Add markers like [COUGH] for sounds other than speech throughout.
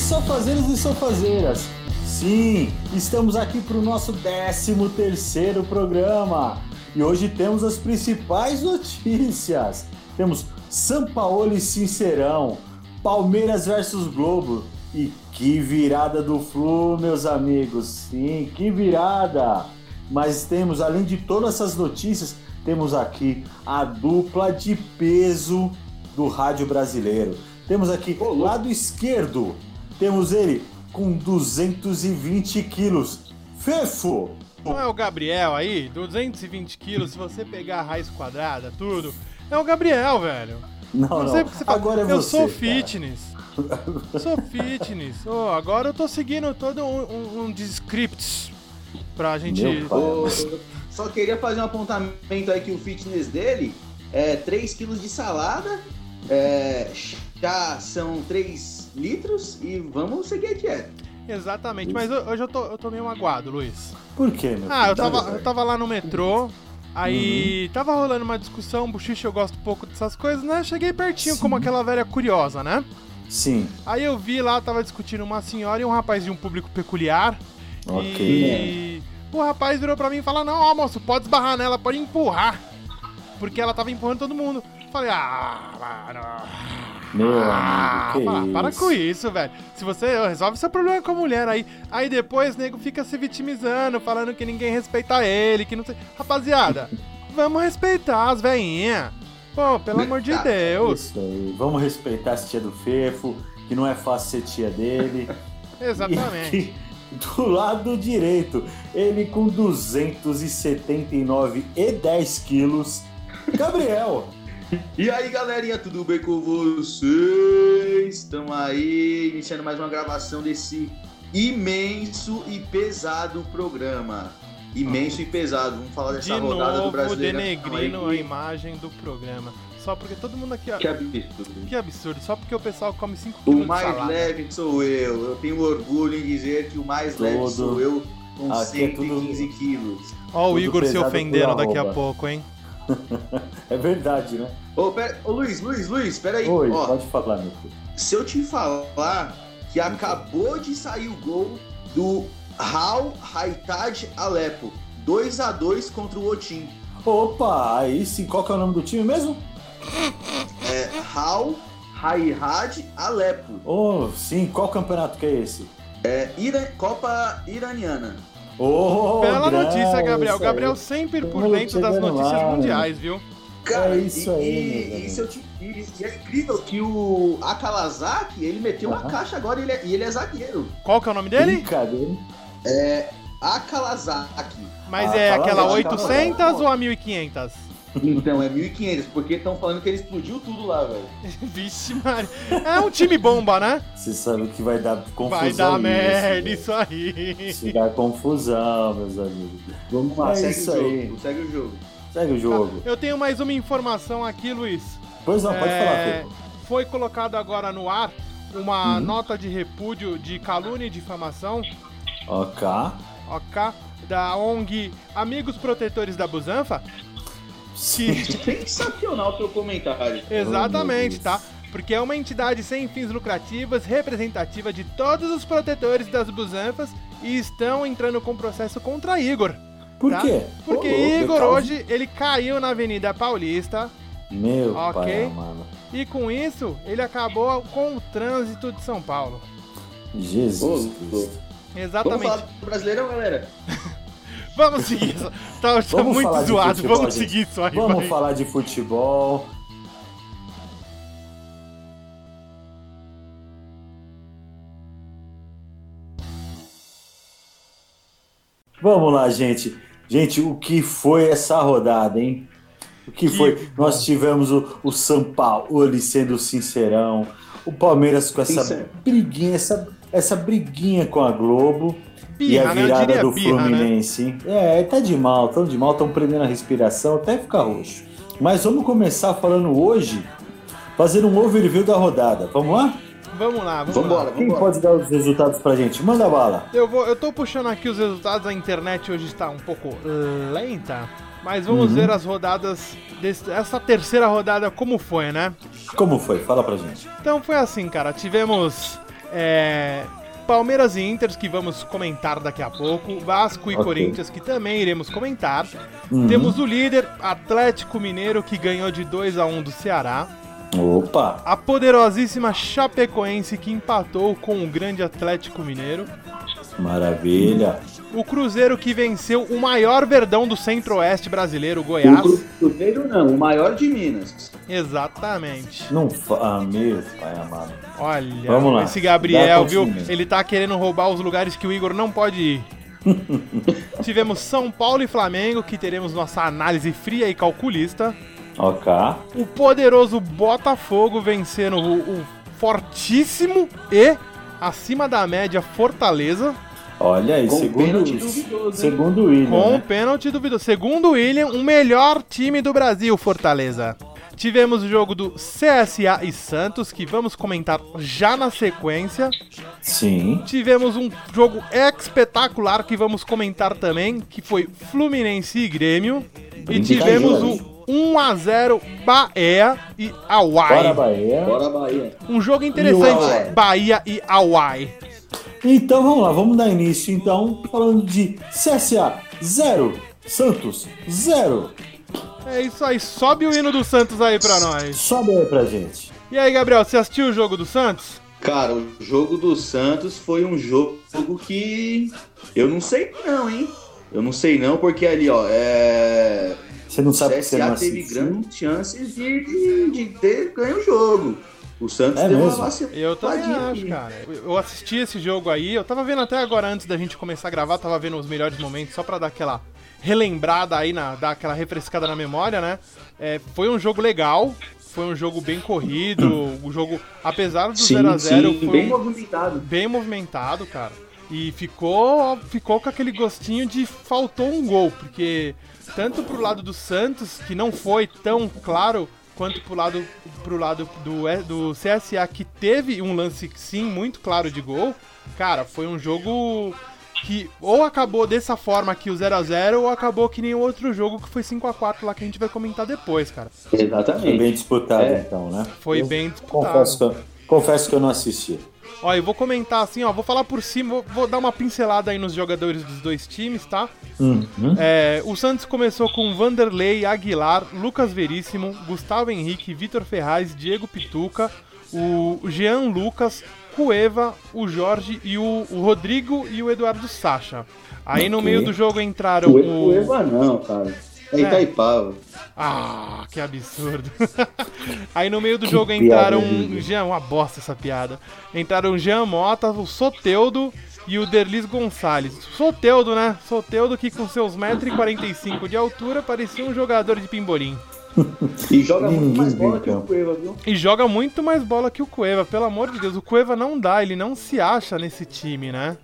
Sofazeiros e sofazeiras. Sim, estamos aqui para o nosso 13 terceiro programa. E hoje temos as principais [LAUGHS] notícias. Temos São Paulo e Sincerão, Palmeiras versus Globo. E que virada do Flu, meus amigos. Sim, que virada. Mas temos, além de todas essas notícias, temos aqui a dupla de peso do rádio brasileiro. Temos aqui o lado esquerdo, temos ele com 220 quilos. Fefo! Não é o Gabriel aí? 220 quilos, se você pegar a raiz quadrada, tudo. É o Gabriel, velho. Não, não. sei porque você fala, Agora é eu você, sou cara. fitness. Eu sou fitness. Oh, agora eu tô seguindo todo um, um, um de scripts pra gente. Só queria fazer um apontamento aí que o fitness dele é 3 kg de salada, é, já são 3 litros e vamos seguir a dieta. Exatamente, mas ho- hoje eu tô, eu tô meio magoado, Luiz. Por quê, meu Ah, eu tava, eu tava lá no metrô, aí Uhum. tava rolando uma discussão, bochicha, eu gosto pouco dessas coisas, né? Cheguei pertinho Sim. como aquela velha curiosa, né? Sim, Aí eu vi lá, tava discutindo uma senhora e um rapaz de um público peculiar. ok. E o rapaz virou pra mim e falou: Não, ó, moço, pode esbarrar nela, pode empurrar. Porque ela tava empurrando todo mundo. Falei, ah, mano. Meu Ah, amigo, que para, isso? para com isso, velho. Se você resolve seu problema com a mulher aí, aí depois o nego fica se vitimizando, falando que ninguém respeita ele, que não sei. Rapaziada, [LAUGHS] vamos respeitar as veinhas. Pô, pelo amor de Deus. Isso aí. Vamos respeitar essa tia do Fefo, que não é fácil ser tia dele. [LAUGHS] Exatamente. E aqui, do lado direito, ele com 279 e 10 quilos. Gabriel. E aí galerinha, tudo bem com vocês? Estamos aí iniciando mais uma gravação desse imenso e pesado programa. Imenso e pesado, vamos falar De dessa rodada do novo, brasileiro. denegrindo a imagem do programa. Só porque todo mundo aqui. Que absurdo. Que absurdo, só porque o pessoal come 5 O quilos de mais leve sou eu. Eu tenho orgulho em dizer que o mais leve Todo. sou eu com Aqui é 115 quilos. Ó, o Tudo Igor se ofendendo daqui a pouco, hein? [LAUGHS] É verdade, né? Ô, pera, ô Luiz, Luiz, Luiz, peraí. Oi, Ó, pode falar, meu filho. se eu te falar que acabou de sair o gol do Hal Haitad Alepo. 2 a 2 contra o Otim. Opa, aí sim, qual que é o nome do time mesmo? É Hal Haitad Alepo. Oh, sim, qual campeonato que é esse? É Ira- Copa Iraniana. Oh, Bela notícia, Gabriel. isso Gabriel aí. sempre por dentro das notícias lá, mundiais, viu? Cara, É isso e, aí, e- e eu te- e- e é incrível que o Akalazaki, ele meteu uma Aham. caixa agora e ele, é, e ele é zagueiro. Qual que é o nome dele? Brincadeira. Akalazaki. Mas Ah, é aquela mesmo, 800 fala. ou a 1500? Então, é 1.500, porque estão falando que ele explodiu tudo lá, velho. [LAUGHS] Vixe, Maria. É um time bomba, né? Você sabe que vai dar confusão. Vai dar isso, merda velho. isso aí. Isso dá confusão, meus amigos. Vamos lá, É segue isso o jogo. aí. Segue o jogo. Segue o jogo. Eu tenho mais uma informação aqui, Luiz. Pois não, pode É, falar, Pedro. Foi colocado agora no ar uma Uhum. nota de repúdio de calúnia e difamação, Ok. ok? Da ONG Amigos Protetores da Busanfa. Que, Sensacional o seu comentário. exatamente, Deus. tá? Porque é uma entidade sem fins lucrativos, representativa de todos os protetores das busanfas e estão entrando com processo contra Igor. Por Tá? quê? Porque louco, Igor é causa- hoje, ele caiu na Avenida Paulista Meu Ok. pai amado. e com isso ele acabou com o trânsito de São Paulo. Jesus Ô, Cristo. Vamos Exatamente. falar do Brasileirão, galera? [LAUGHS] Vamos seguir isso. Tá, tá Vamos muito falar de zoado. futebol, Vamos gente. seguir isso aí. Vamos vai. falar de futebol. Vamos lá, gente. Gente, o que foi essa rodada, hein? O que, Que foi? bom. Nós tivemos o, o São Paulo ele sendo sincerão, o Palmeiras com essa Sincero. briguinha, essa, essa briguinha com a Globo. E Birra, a né? Eu virada diria do birra, né? Fluminense. hein? É, tá de mal, tão de mal, tão prendendo a respiração até ficar roxo. Mas vamos começar falando hoje, fazendo um overview da rodada. Vamos lá? Vamos lá, vamos Vambora, lá. Quem vambora. pode dar os resultados pra gente? Manda bala. Eu, vou, eu tô puxando aqui os resultados, a internet hoje está um pouco lenta, mas vamos Uhum. ver as rodadas, desse, essa terceira rodada como foi, né? Como foi? Fala pra gente. Então foi assim, cara, tivemos É, Palmeiras e Inter, que vamos comentar daqui a pouco. Vasco e Ok. Corinthians, que também iremos comentar. Uhum. Temos o líder, Atlético Mineiro, que ganhou de 2 a 1 do Ceará. Opa! A poderosíssima Chapecoense, que empatou com o grande Atlético Mineiro. Maravilha. O Cruzeiro, que venceu o maior verdão do centro-oeste brasileiro, o O Goiás. Cru- Cruzeiro não, o maior de Minas. Exatamente. Não fa... Ah, meu pai amado. Olha, Vamos lá. esse Gabriel, viu? Ele tá querendo roubar os lugares que o Igor não pode ir. [LAUGHS] Tivemos São Paulo e Flamengo, que teremos nossa análise fria e calculista. Ok. O poderoso Botafogo vencendo o, o fortíssimo e acima da média Fortaleza. Olha aí, Com segundo, duvidoso, segundo o William, Com né? pênalti duvidoso. Segundo o William, o melhor time do Brasil, Fortaleza. Tivemos o jogo do CSA e Santos, que vamos comentar já na sequência. Sim. Tivemos um jogo espetacular que vamos comentar também, que foi Fluminense e Grêmio. E tivemos o 1x0 Bahia e Bora, Hawaii. Bahia. Bora, Bahia. Um jogo E interessante, Hawaii? Bahia e Hawaii. Então vamos lá, vamos dar início então falando de CSA 0, Santos 0. É isso aí, sobe o hino do Santos aí pra nós. Sobe aí pra gente. E aí, Gabriel, você assistiu o jogo do Santos? Cara, o jogo do Santos foi um jogo que eu não sei não, hein? Eu não sei não, porque ali, ó, é... Você não o sabe que você não CSA teve grandes chances de, de, de ter ganho o jogo. O Santos É deu mesmo? uma vaciladinha. Eu também acho, cara. Eu assisti esse jogo aí, eu tava vendo até agora antes da gente começar a gravar, tava vendo os melhores momentos só pra dar aquela relembrada aí, na, dar aquela refrescada na memória, né? É, foi um jogo legal, foi um jogo bem corrido, o jogo, apesar do Sim, 0x0, sim, foi bem um- movimentado. bem movimentado, cara. E ficou, ficou com aquele gostinho de faltou um gol, porque tanto pro lado do Santos, que não foi tão claro, quanto pro lado, pro lado do, do CSA, que teve um lance, sim, muito claro de gol, cara, foi um jogo que ou acabou dessa forma aqui o 0x0, ou acabou que nem o outro jogo que foi 5x4 lá que a gente vai comentar depois, cara. Foi Exatamente. bem disputado É. então, né? Foi Eu bem disputado. Confesso que, eu, confesso que eu não assisti. Ó, eu vou comentar assim, ó, vou falar por cima, vou, vou dar uma pincelada aí nos jogadores dos dois times, tá? Uhum. É, o Santos começou com Vanderlei, Aguilar, Lucas Veríssimo, Gustavo Henrique, Vitor Ferraz, Diego Pituca, o Jean Lucas, Cueva, o Jorge e o, o Rodrigo e o Eduardo Sacha. Aí no Ok. meio do jogo entraram O o. o Eva não, cara. É Itaipava. Ah, que absurdo. [LAUGHS] Aí no meio do Que jogo entraram um Jean, uma bosta essa piada. Entraram o Jean Mota, o Soteudo e o Derlis Gonçalves. Soteudo, né? Soteudo que com seus 1,45m de altura parecia um jogador de pimbolim. [LAUGHS] E joga muito mais bola que o. Cueva, viu? E joga muito mais bola que o Cueva, pelo amor de Deus. O Cueva não dá, ele não se acha nesse time, né?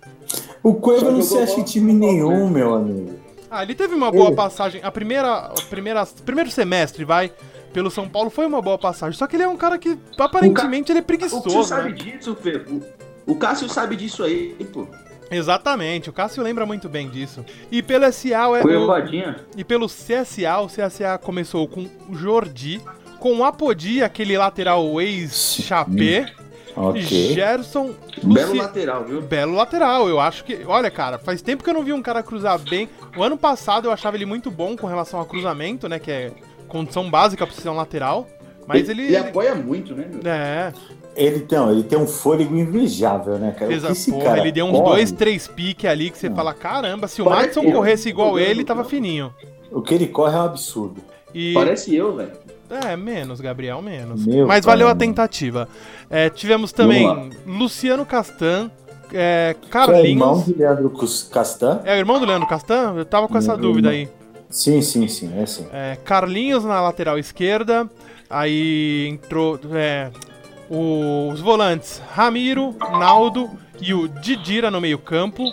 O Cueva Só não se acha em time nenhum, meu amigo. Ah, ele teve uma boa Ele- passagem. A primeira, a primeira, primeiro semestre, vai, pelo São Paulo foi uma boa passagem. Só que ele é um cara que aparentemente ele é O Cássio preguiçoso, sabe né? disso, Fê. O- O Cássio sabe disso aí, pô. Exatamente, o Cássio lembra muito bem disso. E pelo SA, é, o, Cuevadinha. e pelo CSA, o CSA começou com o Jordi, com o Apodi, aquele lateral ex-Chapé, Ok. Gerson, Belo Luci- lateral, viu? Belo lateral, eu acho que. Olha, cara, faz tempo que eu não vi um cara cruzar bem. O ano passado eu achava ele muito bom com relação ao cruzamento, né? Que é condição básica pra ser um lateral. Mas ele. Ele apoia muito, né? meu? É, Ele tem, ele tem um fôlego invejável, né, cara? Exato. esse Porra, cara ele deu uns corre, dois, três piques ali que você fala: caramba, se o Parece Madison eu corresse igual ele, tava fininho. O que ele corre é um absurdo. E. Parece eu, velho. É, menos, Gabriel, menos. Meu Mas valeu a mano. tentativa. É, tivemos também Luciano Castan, é, Que é irmão Carlinhos. de Leandro Castan? É o irmão do Leandro Castan? Eu tava com essa Meu dúvida irmão. aí. Sim, sim, sim, é assim. É, Carlinhos na lateral esquerda. Aí entrou é, os volantes Ramiro, Naldo e o Didira no meio-campo.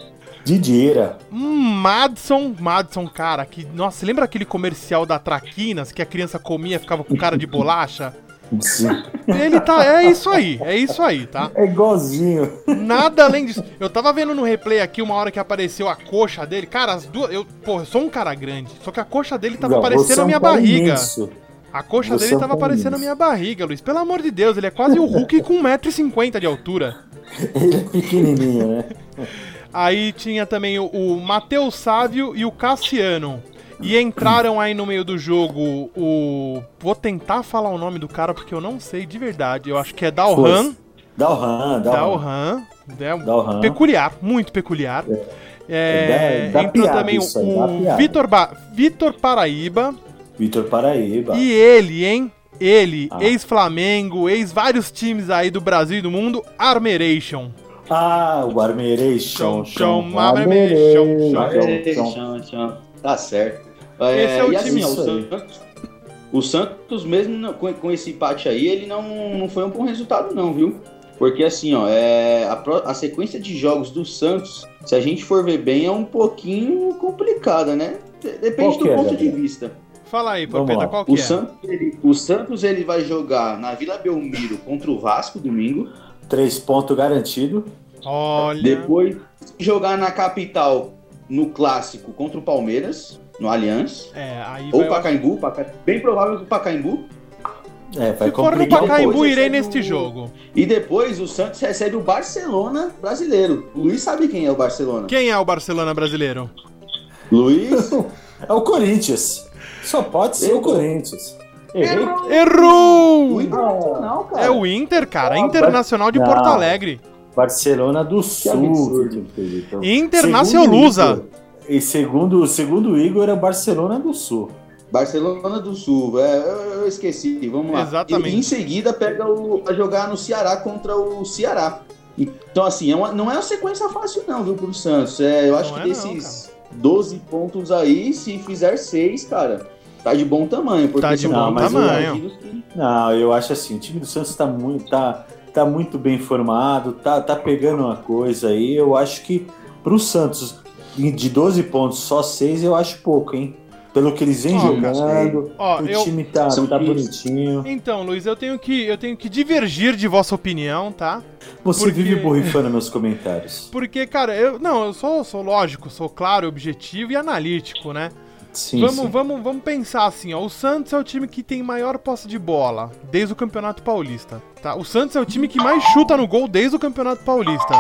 Didira. Um Madson, Madson, cara, que. Nossa, você lembra aquele comercial da Traquinas que a criança comia e ficava com cara de bolacha? Sim. Ele tá. É isso aí, é isso aí, tá? É igualzinho. Nada além disso. Eu tava vendo no replay aqui uma hora que apareceu a coxa dele. Cara, as duas. Eu, porra, eu sou um cara grande. Só que a coxa dele tava Não, aparecendo é a um minha barriga. imenso. A coxa Você dele é tava aparecendo a imenso. minha barriga, Luiz. Pelo amor de Deus, ele é quase o Hulk com 1,50m de altura. Ele é pequenininho, né? [LAUGHS] Aí tinha também o, o Matheus Sávio e o Cassiano. E entraram aí no meio do jogo o. Vou tentar falar o nome do cara porque eu não sei de verdade. Eu acho que é Dalhan. Dalhan, Dalhan. Dalhan. É Dalhan. peculiar, muito peculiar. É, É, dá entrou também aí, o piada. Vitor, ba Vitor Paraíba. Vitor Paraíba. E ele, hein? Ele, Ah. ex-Flamengo, ex-vários times aí do Brasil e do mundo, Armeration. Ah, o Armeirei, Chão, chão, chão, chão. Tá certo. Esse é o e time. assim, ó, o. Santos, o Santos, mesmo com, com esse empate aí, ele não, não foi um bom resultado, não, viu? Porque assim, ó, é, a, a sequência de jogos do Santos, se a gente for ver bem, é um pouquinho complicada, né? De- Depende do é, ponto de vista. Fala aí, lá. qual que O é? Santos, ele, o Santos ele vai jogar na Vila Belmiro contra o Vasco domingo. Três pontos garantido. Olha. Depois jogar na capital no clássico contra o Palmeiras, no Allianz. É, aí Ou vai. Pacaembu, Paca- bem provável que o Pacaembu. É, vai Se for no. Pacaembu, depois, irei neste jogo. E depois o Santos recebe o Barcelona brasileiro. O Luiz sabe quem é o Barcelona. Quem é o Barcelona brasileiro? Luiz. [LAUGHS] É o Corinthians. Só pode ser o Errou. Corinthians. Errei. O Errou! Internacional, cara. É o Inter, cara. Ah, Internacional de não. Porto Alegre. Barcelona do Sul. Então, o Igor- E segundo, segundo o Igor, é Barcelona do Sul. Barcelona do Sul. É, eu, esqueci. Vamos lá. Exatamente. E em seguida pega o, a jogar no Ceará contra o Ceará. Então, assim, é uma- não é uma sequência fácil, não, viu, pro Santos. É, eu acho Não que é não, desses 12 pontos aí, se fizer 6, cara, tá de bom tamanho. Porque Tá de bom muitos tamanho. partidos que- Não, eu acho assim, o time do Santos tá muito, tá, tá muito bem formado, tá, tá pegando uma coisa aí. Eu acho que pro Santos, de 12 pontos, só 6 eu acho pouco, hein? Pelo que eles vêm Ó, jogando, Ó, o eu. time tá, tá bonitinho. Então, Luiz, eu tenho que eu tenho que divergir de vossa opinião, tá? Você porque- vive borrifando meus comentários. Porque, cara, eu não, eu sou, sou lógico, sou claro, objetivo e analítico, né? Sim, vamos, sim. vamos, vamos pensar assim, ó. O Santos é o time que tem maior posse de bola desde o Campeonato Paulista, tá? O Santos é o time que mais chuta no gol desde o Campeonato Paulista.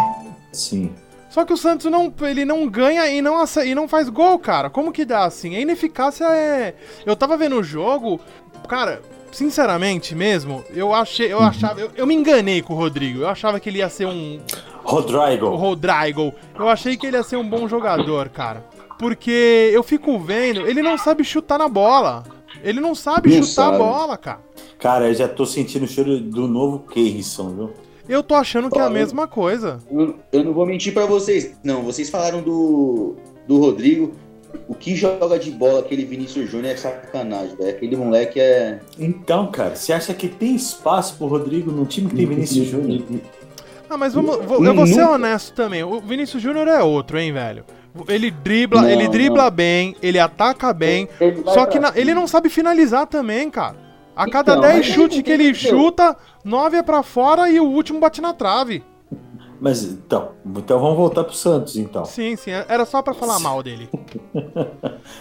Sim. Só que o Santos não, ele não ganha e não, e não faz gol, cara. Como que dá assim? A ineficácia é. Eu tava vendo o jogo, cara. Sinceramente mesmo, eu achei, eu achava, eu, eu me enganei com o Rodrigo. Eu achava que ele ia ser um, o Rodrigo. Rodrigo. Eu achei que ele ia ser um bom jogador, cara. Porque eu fico vendo, ele não sabe chutar na bola. Ele não sabe Não chutar a sabe. bola, cara. Cara, eu já tô sentindo o cheiro do novo Keirson, viu? Eu tô achando que é a Olha. mesma coisa. Eu, eu não vou mentir pra vocês. Não, vocês falaram do, do Rodrigo. O que joga de bola aquele Vinícius Júnior é sacanagem, velho. Aquele moleque é. Então, cara, você acha que tem espaço pro Rodrigo num time que tem Vinícius Júnior? Ah, mas vamos, vou- eu vou ser honesto também. O Vinícius Júnior é outro, hein, velho. Ele dribla, Não, ele dribla não. bem, ele ataca bem. Ele Só que na- ele não sabe finalizar também, cara. A cada Então, 10 mas chutes que ele chuta, 9 é pra fora e o último bate na trave. Mas então, então vamos voltar pro Santos, então. Sim, sim. Era só pra [LAUGHS] falar mal dele.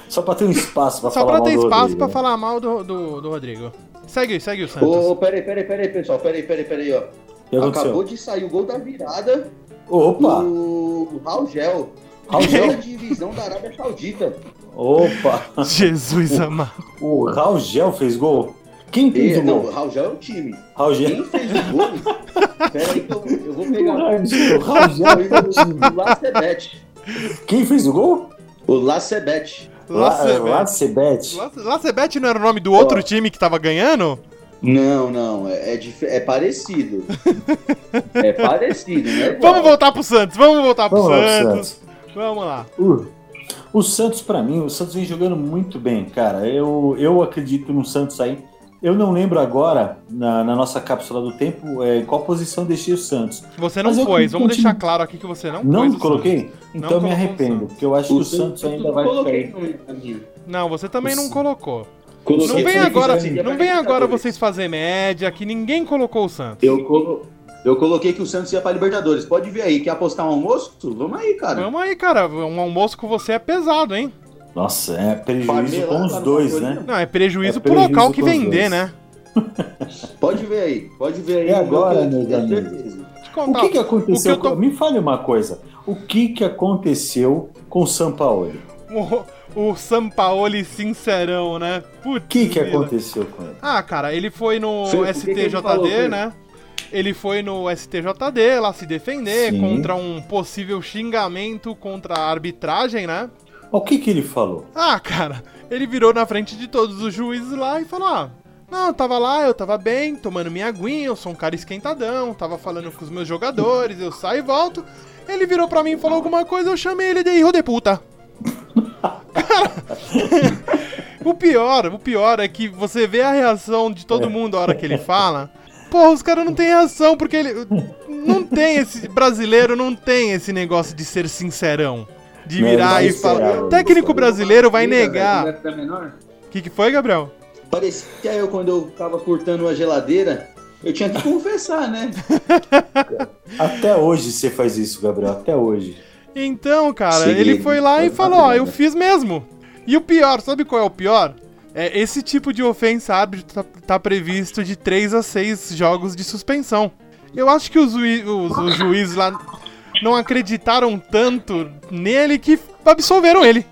Só pra ter um espaço pra Só falar pra mal ter do espaço Rodrigo, pra né? falar mal do, do, do Rodrigo. Segue, segue o Santos. Ô, peraí, peraí, peraí, pessoal. Peraí, peraí, peraí, ó. O? Acabou de sair o gol da virada Opa! do Raugel. Raugel? Da [LAUGHS] divisão da Arábia Saudita. Opa! Jesus amado. O Raugel fez gol? Quem fez E, o não, gol? Raugel é o time. Raugel. Quem fez o gol? peraí que eu, eu vou pegar. O Raugel fez o time. O Lacebete. Quem fez o gol? O Lacebete. Lacebete. Lacebete. Lace- Lacebete não era o nome do outro Ó. time que tava ganhando? Não, não, é, é, dif- é parecido. [LAUGHS] é parecido, né? Vamos voltar pro Santos, vamos voltar pro Vamos lá pro Santos. Santos. Vamos lá. Uh, o Santos, pra mim, o Santos vem jogando muito bem, cara. Eu, eu acredito no Santos aí. Eu não lembro agora, na, na nossa cápsula do tempo, é, em qual posição deixei o Santos. Você não Mas eu pôs, vamos deixar claro aqui que você não, Não pôs o coloquei? Santos. Então Não eu me o arrependo, Santos. porque eu acho que o Santos ainda vai cair. Não, você também não Sim. colocou. Coloquei Não vem agora, seria não vem agora vocês fazer média que ninguém colocou o Santos. Eu, colo- eu coloquei que o Santos ia pra Libertadores. Pode ver aí. Quer apostar um almoço? Vamos aí, cara. Vamos aí, cara. Um almoço com você é pesado, hein? Nossa, é prejuízo com os tá dois, Fatorino. né? Não, é prejuízo É pro prejuízo local que vender, dois. né? [LAUGHS] Pode ver aí. Pode ver aí. E agora, eu meus tenho amigos? certeza. O que, que aconteceu? o que tô- com- Me fale uma coisa. O que, que aconteceu com o Sampaoli? O, o Sampaoli sincerão, né? O que, que aconteceu com ele? Ah, cara, ele foi no STJD, né? Ele foi no STJD lá se defender Sim. contra um possível xingamento contra a arbitragem, né? O que, que ele falou? Ah, cara, ele virou na frente de todos os juízes lá e falou: Ah, não, eu tava lá, eu tava bem, tomando minha aguinha, eu sou um cara esquentadão, tava falando com os meus jogadores, eu saio e volto. Ele virou pra mim e falou alguma coisa, eu chamei ele de hijo de puta. [LAUGHS] Cara, [LAUGHS] o pior, o pior é que você vê a reação de todo mundo a hora que ele fala. Porra, os caras não têm reação, porque ele. Não tem esse. Brasileiro não tem esse negócio de ser sincerão. De Não, virar ele e falar. esperar, Técnico brasileiro vai negar. O que, que foi, Gabriel? Parecia eu quando eu tava cortando a geladeira. Eu tinha que confessar, né? [LAUGHS] Até hoje você faz isso, Gabriel. Até hoje. Então, cara, Segredo. ele foi lá e falou: Ó, eu fiz mesmo. E o pior, sabe qual é o pior? É, esse tipo de ofensa árbitro tá, tá previsto de 3 a 6 jogos de suspensão. Eu acho que os, os- os juízes lá não acreditaram tanto nele que absolveram ele.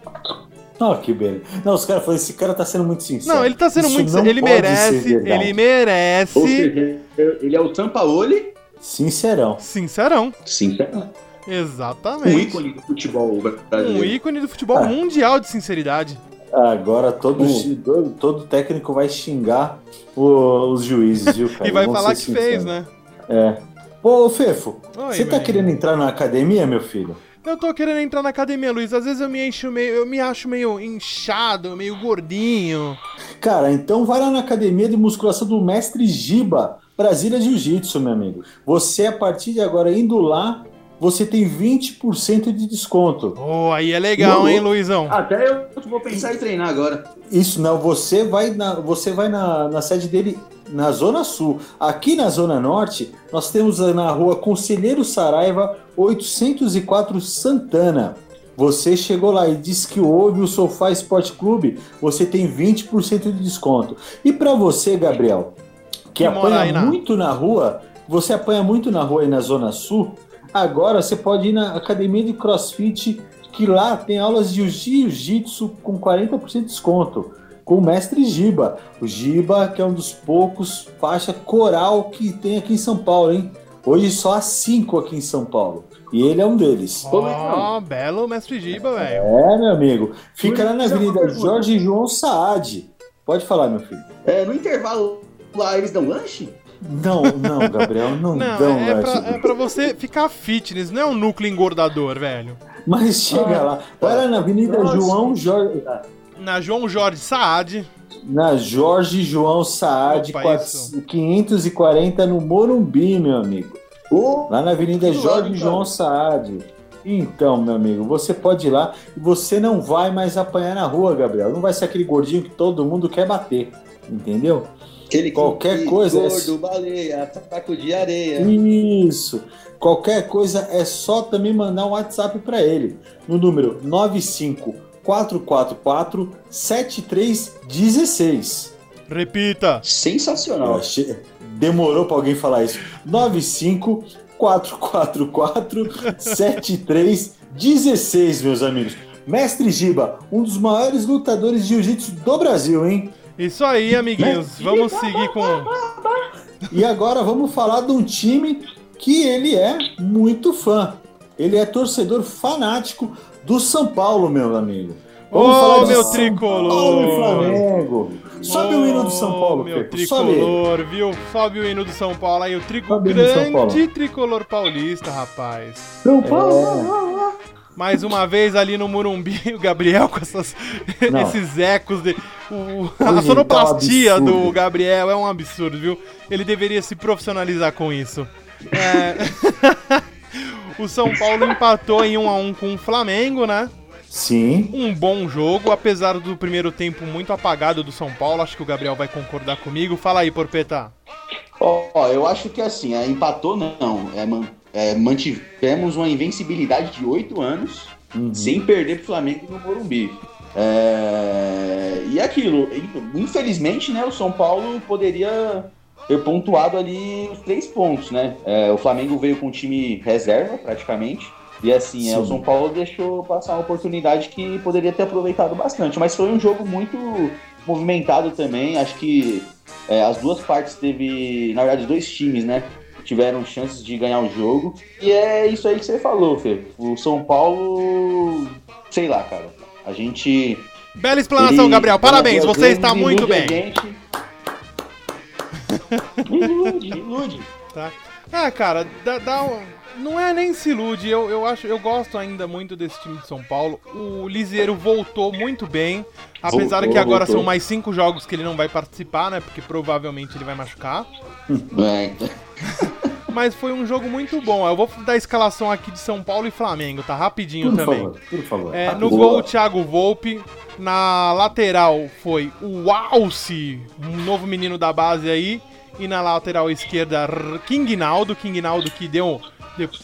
Não, que beleza. Não, os caras falaram, esse cara tá sendo muito sincero. Não, ele tá sendo Isso muito. não Ele merece. Ele Ou merece. seja, ele é o Sampaoli. Sincerão. Sincerão. Sincero. Um Exatamente. ícone do futebol Um brasileiro. ícone do futebol Ah. mundial de sinceridade. Agora todo, Hum. todo, todo técnico vai xingar o- os juízes, viu, [LAUGHS] cara? e vai falar que fez, sinceros. né? É. Pô, Fefo, Oi, você tá querendo entrar na academia, meu filho? Eu tô querendo entrar na academia, Luiz. Às vezes eu me encho meio. Eu me acho meio inchado, meio gordinho. Cara, então vai lá na academia de musculação do Mestre Giba, Brasília Jiu-Jitsu, meu amigo. Você, a partir de agora, indo lá, você tem 20% de desconto. Oh, aí é legal, hein. Luizão? Até eu vou pensar em treinar agora. Isso não, você vai na, você vai na, na sede dele na Zona Sul. Aqui na Zona Norte, nós temos na rua Conselheiro Saraiva, 804 Santana. Você chegou lá e disse que houve o Sofá Esporte Clube, você tem 20% de desconto. E para você, Gabriel, que, aí apanha na- muito na rua, você apanha muito na rua aí na Zona Sul, agora você pode ir na academia de CrossFit, que lá tem aulas de jiu-jitsu com 40% de desconto. Com o mestre Giba. O Giba, que é um dos poucos faixa coral que tem aqui em São Paulo, hein? Hoje só há cinco aqui em São Paulo. E ele é um deles. Ó, belo mestre Giba, velho. É, meu amigo. Fica lá na Avenida. Jorge João Saad. Pode falar, meu filho. É, no intervalo lá, eles dão lanche? Não, não, Gabriel, não, Não, dão é, lanche. pra, é pra você ficar fitness, não é um núcleo engordador, velho. Mas chega Ah, lá. Vai lá na Avenida Nossa. João Jorge. Na João Jorge Saad. Na Jorge João Saad, Opa, 4- isso. 540 no Morumbi, meu amigo. Ô, Lá na Avenida Jorge lado, João. Saad. Então, meu amigo, você pode ir lá e você não vai mais apanhar na rua, Gabriel. Não vai ser aquele gordinho que todo mundo quer bater. Entendeu? Aquele Qualquer que- coisa é- Gordo, baleia, taco de areia. Isso. Qualquer coisa é só também mandar um WhatsApp para ele no número 95444 7316. Repita. Sensacional. Achei- Demorou para alguém falar isso. 95444 7316, meus amigos. Mestre Giba, um dos maiores lutadores de jiu-jitsu do Brasil, hein? Isso aí, amiguinhos. Vamos seguir com. E agora vamos falar de um time que ele é muito fã. Ele é torcedor fanático do São Paulo, meu amigo. Vamos Ô, falar meu São tricolor! Paulo e Flamengo. Sobe o hino do São Paulo, meu Pepe. Sobe tricolor, viu? Sobe o hino do São Paulo aí, o trico Sobe o hino do São Paulo. grande tricolor paulista, rapaz. São Paulo. Mais uma vez ali no Murumbi, o Gabriel com essas, esses ecos de. o- a um sonoplastia do Gabriel é um absurdo, viu? Ele deveria se profissionalizar com isso. É, [LAUGHS] o São Paulo empatou em 1 a 1 com o Flamengo, né? Sim. Um bom jogo, apesar do primeiro tempo muito apagado do São Paulo. Acho que o Gabriel vai concordar comigo. Fala aí, Porpeta. Ó, eu acho que assim, é, empatou não. É, man- é, mantivemos uma invencibilidade de oito anos Uhum. sem perder pro Flamengo no Morumbi. É, e aquilo, infelizmente, né, o São Paulo poderia ter pontuado ali os três pontos, né? É, o Flamengo veio com um time reserva, praticamente. E assim, é, o São Paulo deixou passar uma oportunidade que poderia ter aproveitado bastante. Mas foi um jogo muito movimentado também. Acho que é, as duas partes teve, na verdade, dois times, né? Tiveram chances de ganhar o jogo. E é isso aí que você falou, Fê. O São Paulo, sei lá, cara. A gente. Bela explanação, ele, Gabriel. Parabéns, você está muito bem. ilude, ilude. Tá. Ah, cara, dá, dá um não é nem se ilude, eu, eu acho, eu gosto ainda muito desse time de São Paulo. O Liseiro voltou muito bem, apesar voltou, que agora voltou. são mais cinco jogos que ele não vai participar, né? Porque provavelmente ele vai machucar. [LAUGHS] É. [LAUGHS] Mas foi um jogo muito bom. Eu vou dar a escalação aqui de São Paulo e Flamengo, tá? Rapidinho por também. Favor, por favor. É, no gol, o Thiago Volpe. Na lateral foi o Alce, um novo menino da base aí. E na lateral esquerda, King Naldo. King Naldo que deu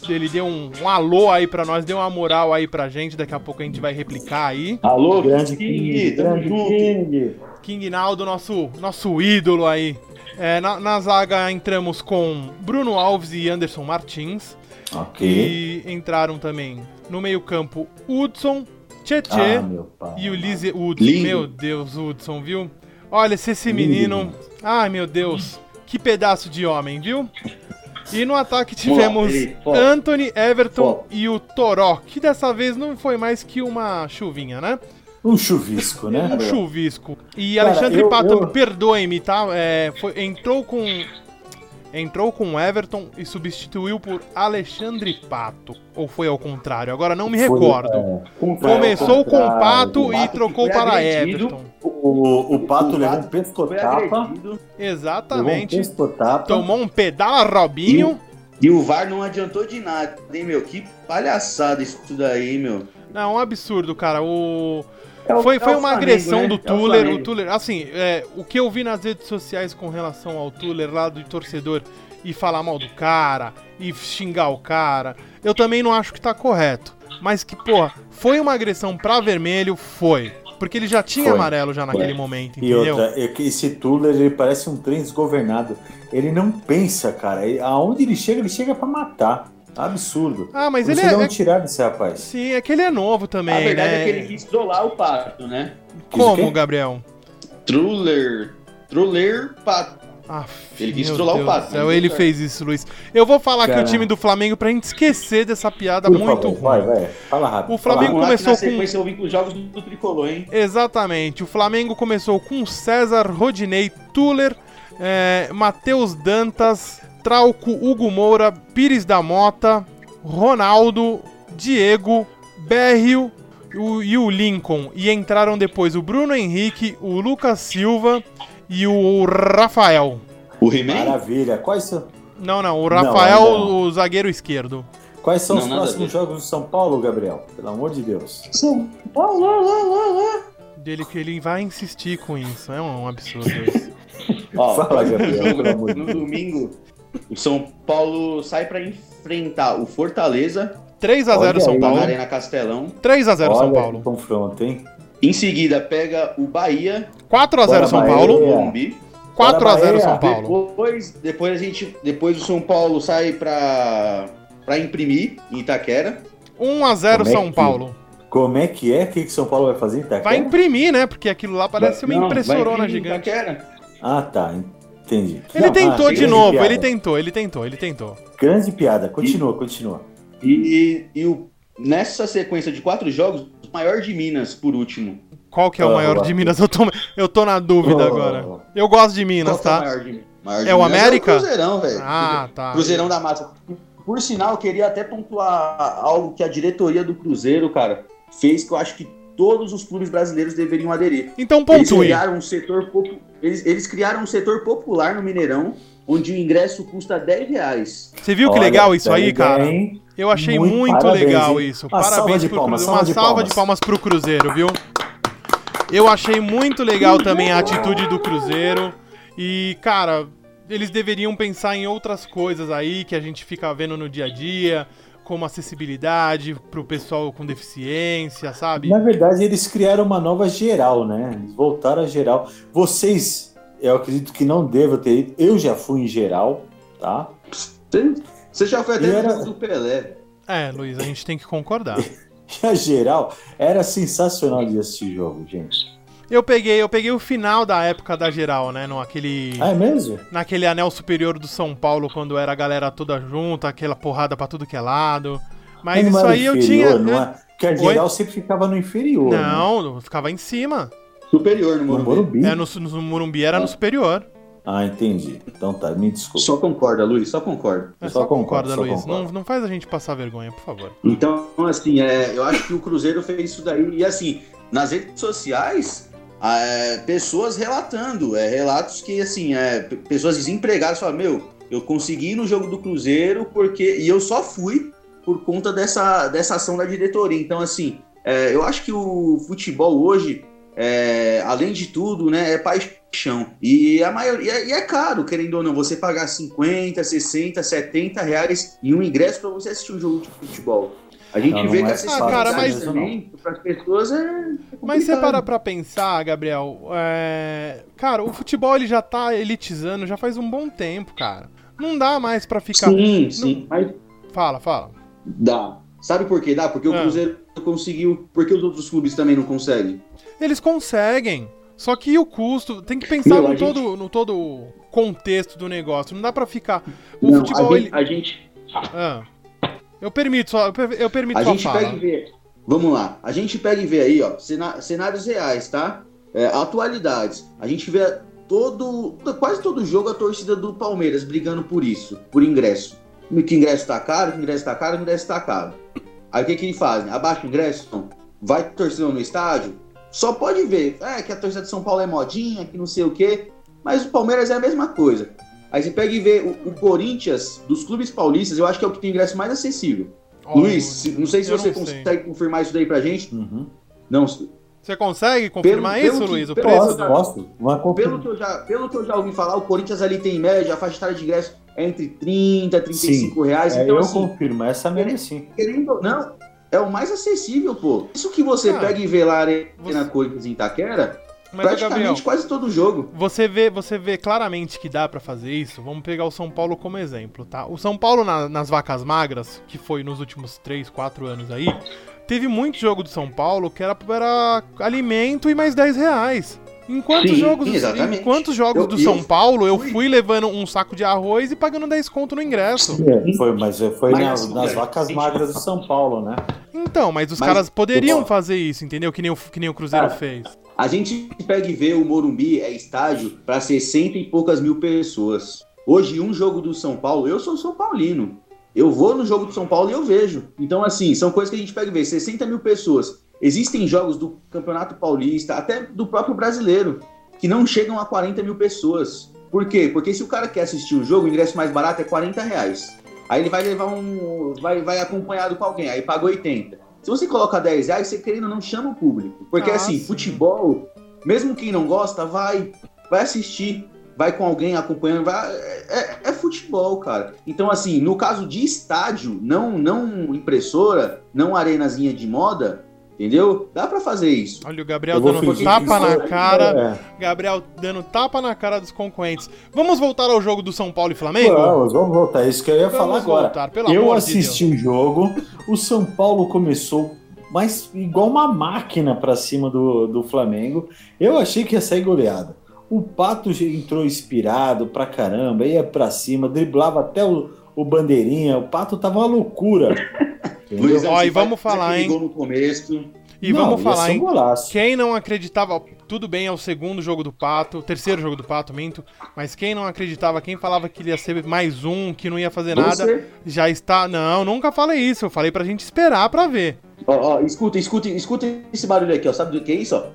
ele deu um, um, alô aí pra nós, deu uma moral aí pra gente. Daqui a pouco a gente vai replicar aí. Alô, grande King, grande King. King Naldo, nosso, nosso ídolo aí. É, na, na, zaga entramos com Bruno Alves e Anderson Martins. Ok. E entraram também no meio-campo Hudson, Tietê ah, e o Lise Hudson. Meu Deus, Hudson, viu? Olha, se esse menino. Ai, meu Deus. Que pedaço de homem, viu? E no ataque tivemos Anthony, Everton e o Toró, que dessa vez não foi mais que uma chuvinha, né? Um chuvisco, né? Um chuvisco. E Cara, Alexandre eu, Pato, eu... perdoe-me, tá? É, foi, entrou com. Entrou com Everton e substituiu por Alexandre Pato. Ou foi ao contrário? Agora não me recordo. Foi, é, Começou com o Pato e trocou para Everton. O, o Pato o levou um pescotapa. Exatamente. Um pescotapa. Tomou um pedal Robinho. E, e, o VAR não adiantou de nada, hein, meu? Que palhaçada isso daí, meu. Não, um absurdo, cara. O. É foi, foi é uma Flamengo, agressão né? do Tuller. É o, o Tuller, assim, é, o que eu vi nas redes sociais com relação ao Tuller lá do torcedor e falar mal do cara e xingar o cara, eu também não acho que tá correto. Mas que, pô, foi uma agressão pra vermelho, foi. Porque ele já tinha Foi. amarelo já naquele Foi. momento, entendeu? E outra, esse Tuller, ele parece um trem desgovernado. Ele não pensa, cara. aonde ele chega, ele chega para matar. Absurdo. Ah, mas ele é. Não é... tirar desse rapaz. Sim, é que ele é novo também. A verdade né? é que ele quis trollar o pato, né? Como, Gabriel? Truller. Truller Pato. Aff, ele quis trollar o pato. Céu, ele fez isso, Luiz. Eu vou falar Caramba. que o time do Flamengo, pra gente esquecer dessa piada Por muito favor, ruim. Vai, vai. Fala rápido. O Flamengo começou com. sequência eu vim com os jogos do Tricolor, hein? Exatamente. O Flamengo começou com César, Rodinei, Tuller, é, Matheus Dantas, Trauco, Hugo Moura, Pires da Mota, Ronaldo, Diego, Berrio e o Lincoln. E entraram depois o Bruno Henrique, o Lucas Silva e o Rafael. O he Maravilha. Quais são? Não, não. O Rafael, não, não. o zagueiro esquerdo. Quais são não, os próximos jogos do São Paulo, Gabriel? Pelo amor de Deus. São Paulo, lá, lá, lá. Dele que ele vai insistir com isso. É um absurdo [LAUGHS] isso. Ó, Fala, Gabriel, pelo amor de Deus. No domingo, o São Paulo sai para enfrentar o Fortaleza. 3x0 São Paulo. Na Arena Castelão. 3x0 São Paulo. confronto, hein? Em seguida, pega o Bahia. 4x0 São Paulo. 4x0 São Paulo. Depois, depois a gente. Depois o São Paulo sai pra, pra imprimir em Itaquera. 1x0 é São Paulo. Como é que é? O que, que São Paulo vai fazer em Itaquera? Vai imprimir, né? Porque aquilo lá parece vai, uma não, impressorona gigante. Itaquera. Ah, tá. Entendi. Ele não, tentou ah, de novo, piada. ele tentou, ele tentou, ele tentou. Grande piada, continua, e, continua. E, e, e o, nessa sequência de quatro jogos, maior de Minas, por último. Qual que é o maior de Minas? Eu tô, eu tô na dúvida oh, agora. Eu gosto de Minas, tá? É o maior de, maior de é o Minas América? É o Cruzeirão, velho. Ah, tá. Cruzeirão da Massa. Por sinal, eu queria até pontuar algo que a diretoria do Cruzeiro, cara, fez que eu acho que todos os clubes brasileiros deveriam aderir. Então pontue. Eles criaram um setor, eles, eles criaram um setor popular no Mineirão, onde o ingresso custa 10 reais. Você viu que Olha, legal isso aí, cara? Eu achei muito, muito parabéns, legal hein? isso. Uma parabéns salva de palmas, Cruzeiro. Uma salva de palmas. de palmas pro Cruzeiro, viu? Eu achei muito legal também a atitude do Cruzeiro. E, cara, eles deveriam pensar em outras coisas aí que a gente fica vendo no dia a dia, como acessibilidade pro pessoal com deficiência, sabe? Na verdade, eles criaram uma nova geral, né? Eles voltaram a geral. Vocês eu acredito que não deva ter ido. Eu já fui em geral, tá? Você já foi até era- do Pelé. É, Luiz, a gente tem que concordar. [LAUGHS] A geral era sensacional de assistir jogo, gente. Eu peguei, eu peguei o final da época da geral, né? No aquele, Ah, é mesmo? naquele anel superior do São Paulo, quando era a galera toda junta, aquela porrada pra tudo que é lado. Mas Não isso aí eu inferior, tinha. Não é? Porque a Oi? geral sempre ficava no inferior. né? Não, eu ficava em cima. Superior no No Morumbi. Morumbi. É, no, no Morumbi era no superior. Ah, entendi. Então tá, me desculpa. Só concorda, Luiz, só concorda. É Só só, concordo, concorda, só Luiz. concordo. Não, não faz a gente passar vergonha, por favor. Então, assim, é, eu acho que o Cruzeiro fez isso daí. E assim, nas redes sociais, é, pessoas relatando, é, relatos que, assim, é, pessoas desempregadas falam, meu, eu consegui no jogo do Cruzeiro porque. E eu só fui por conta dessa, dessa ação da diretoria. Então, assim, é, eu acho que o futebol hoje, é, além de tudo, né, é paixão. E a maioria e é caro, querendo ou não, você pagar 50, 60, 70 reais em um ingresso para você assistir um jogo de futebol. A gente Não, não vê é que fácil essa Ah, cara, mas- também, para as pessoas é. é Mas você para pra pensar, Gabriel, é... cara, o futebol ele já tá elitizando já faz um bom tempo, cara. Não dá mais pra ficar. Sim, sim, mas Fala, fala. dá. Sabe por que dá? Porque o Ah. Cruzeiro conseguiu. Porque os outros clubes também não conseguem. Eles conseguem. Só que o custo, tem que pensar Meu, no, gente- todo, no todo contexto do negócio. Não dá pra ficar. O Não, futebol, a, ele. gente, a gente, Ah. Eu permito só, eu per- eu permito a gente fala. pega e vê. Vamos lá. A gente pega e vê aí, ó, cenários reais, tá? É, atualidades. A gente vê todo. Quase todo jogo a torcida do Palmeiras brigando por isso, por ingresso. Que ingresso tá caro, que ingresso tá caro, que ingresso tá caro. Aí o que, que eles fazem? Abaixa o ingresso? Não. Vai torcedor no estádio? Só pode ver. É que a torcida de São Paulo é modinha, que não sei o quê. Mas o Palmeiras é a mesma coisa. Aí você pega e vê o, o Corinthians, dos clubes paulistas, eu acho que é o que tem ingresso mais acessível. Ó, Luiz, se- não sei se você sei. consegue confirmar isso daí pra gente. Uhum. Não, Você consegue confirmar Pelo- isso, pelo que- Luiz? O pelo- preço? Posso, posso. Pelo que, eu já, pelo que eu já ouvi falar, o Corinthians ali tem em média, a faixa etária de ingresso é entre 30 e 35 reais. É, então, eu assim, confirmo, essa mesmo sim. querendo ou não, é o mais acessível, pô. Isso que você Ah, pega e vê lá a Arena você- Corinthians em Itaquera, Mas, praticamente Gabriel, quase todo jogo. Você vê, você vê claramente que dá pra fazer isso. Vamos pegar o São Paulo como exemplo, tá? O São Paulo na- nas vacas magras, que foi nos últimos 3, 4 anos aí, teve muito jogo do São Paulo que era, era alimento e mais 10 reais. Em quantos Sim, jogos, exatamente. quantos jogos Eu- do eu São Paulo eu fui- fui levando um saco de arroz e pagando 10 conto no ingresso? É, foi, mas foi Mas, nas, nas cara, vacas magras de São Paulo, né? Então, mas os Mas, caras poderiam fazer isso, entendeu? Que nem o, que nem o Cruzeiro Cara, fez. A gente pega e vê o Morumbi é estádio para 60 e poucas mil pessoas. Hoje, um jogo do São Paulo, eu sou São Paulino. Eu vou no jogo do São Paulo e eu vejo. Então, assim, são coisas que a gente pega e vê. 60 mil pessoas. Existem jogos do Campeonato Paulista, até do próprio brasileiro, que não chegam a 40 mil pessoas. Por quê? Porque se o cara quer assistir o jogo, o ingresso mais barato é 40 reais. Aí ele vai levar um. Vai, vai acompanhado com alguém, aí paga 80. Se você coloca 10 reais, você querendo não chama o público. Porque Ah, assim, sim. futebol, mesmo quem não gosta, vai, vai assistir, vai com alguém acompanhando, vai, é, é futebol, cara. Então, assim, no caso de estádio, não, não impressora, não arenazinha de moda, entendeu? Dá pra fazer isso. Olha o Gabriel dando fingir tapa na cara. É. Gabriel dando tapa na cara dos concorrentes. Vamos voltar ao jogo do São Paulo e Flamengo? Vamos, vamos voltar. É isso que eu ia falar Vamos agora. voltar, pelo eu amor de assisti o jogo, o São Paulo começou mas igual uma máquina pra cima do, do Flamengo. Eu achei que ia sair goleada. O Pato entrou inspirado pra caramba, ia pra cima, driblava até o, o bandeirinha. O Pato tava uma loucura. [LAUGHS] Luizão, Ó, e vamos falar, hein? no começo. E Não, vamos falar, um hein? golaço. Quem não acreditava, tudo bem, é o segundo jogo do Pato, o terceiro jogo do Pato, minto, mas quem não acreditava, quem falava que ele ia ser mais um, que não ia fazer nada, já está. Não, nunca falei isso, eu falei pra gente esperar pra ver. ó, ó, escuta, escuta, escuta esse barulho aqui, ó. Sabe do que é isso, ó?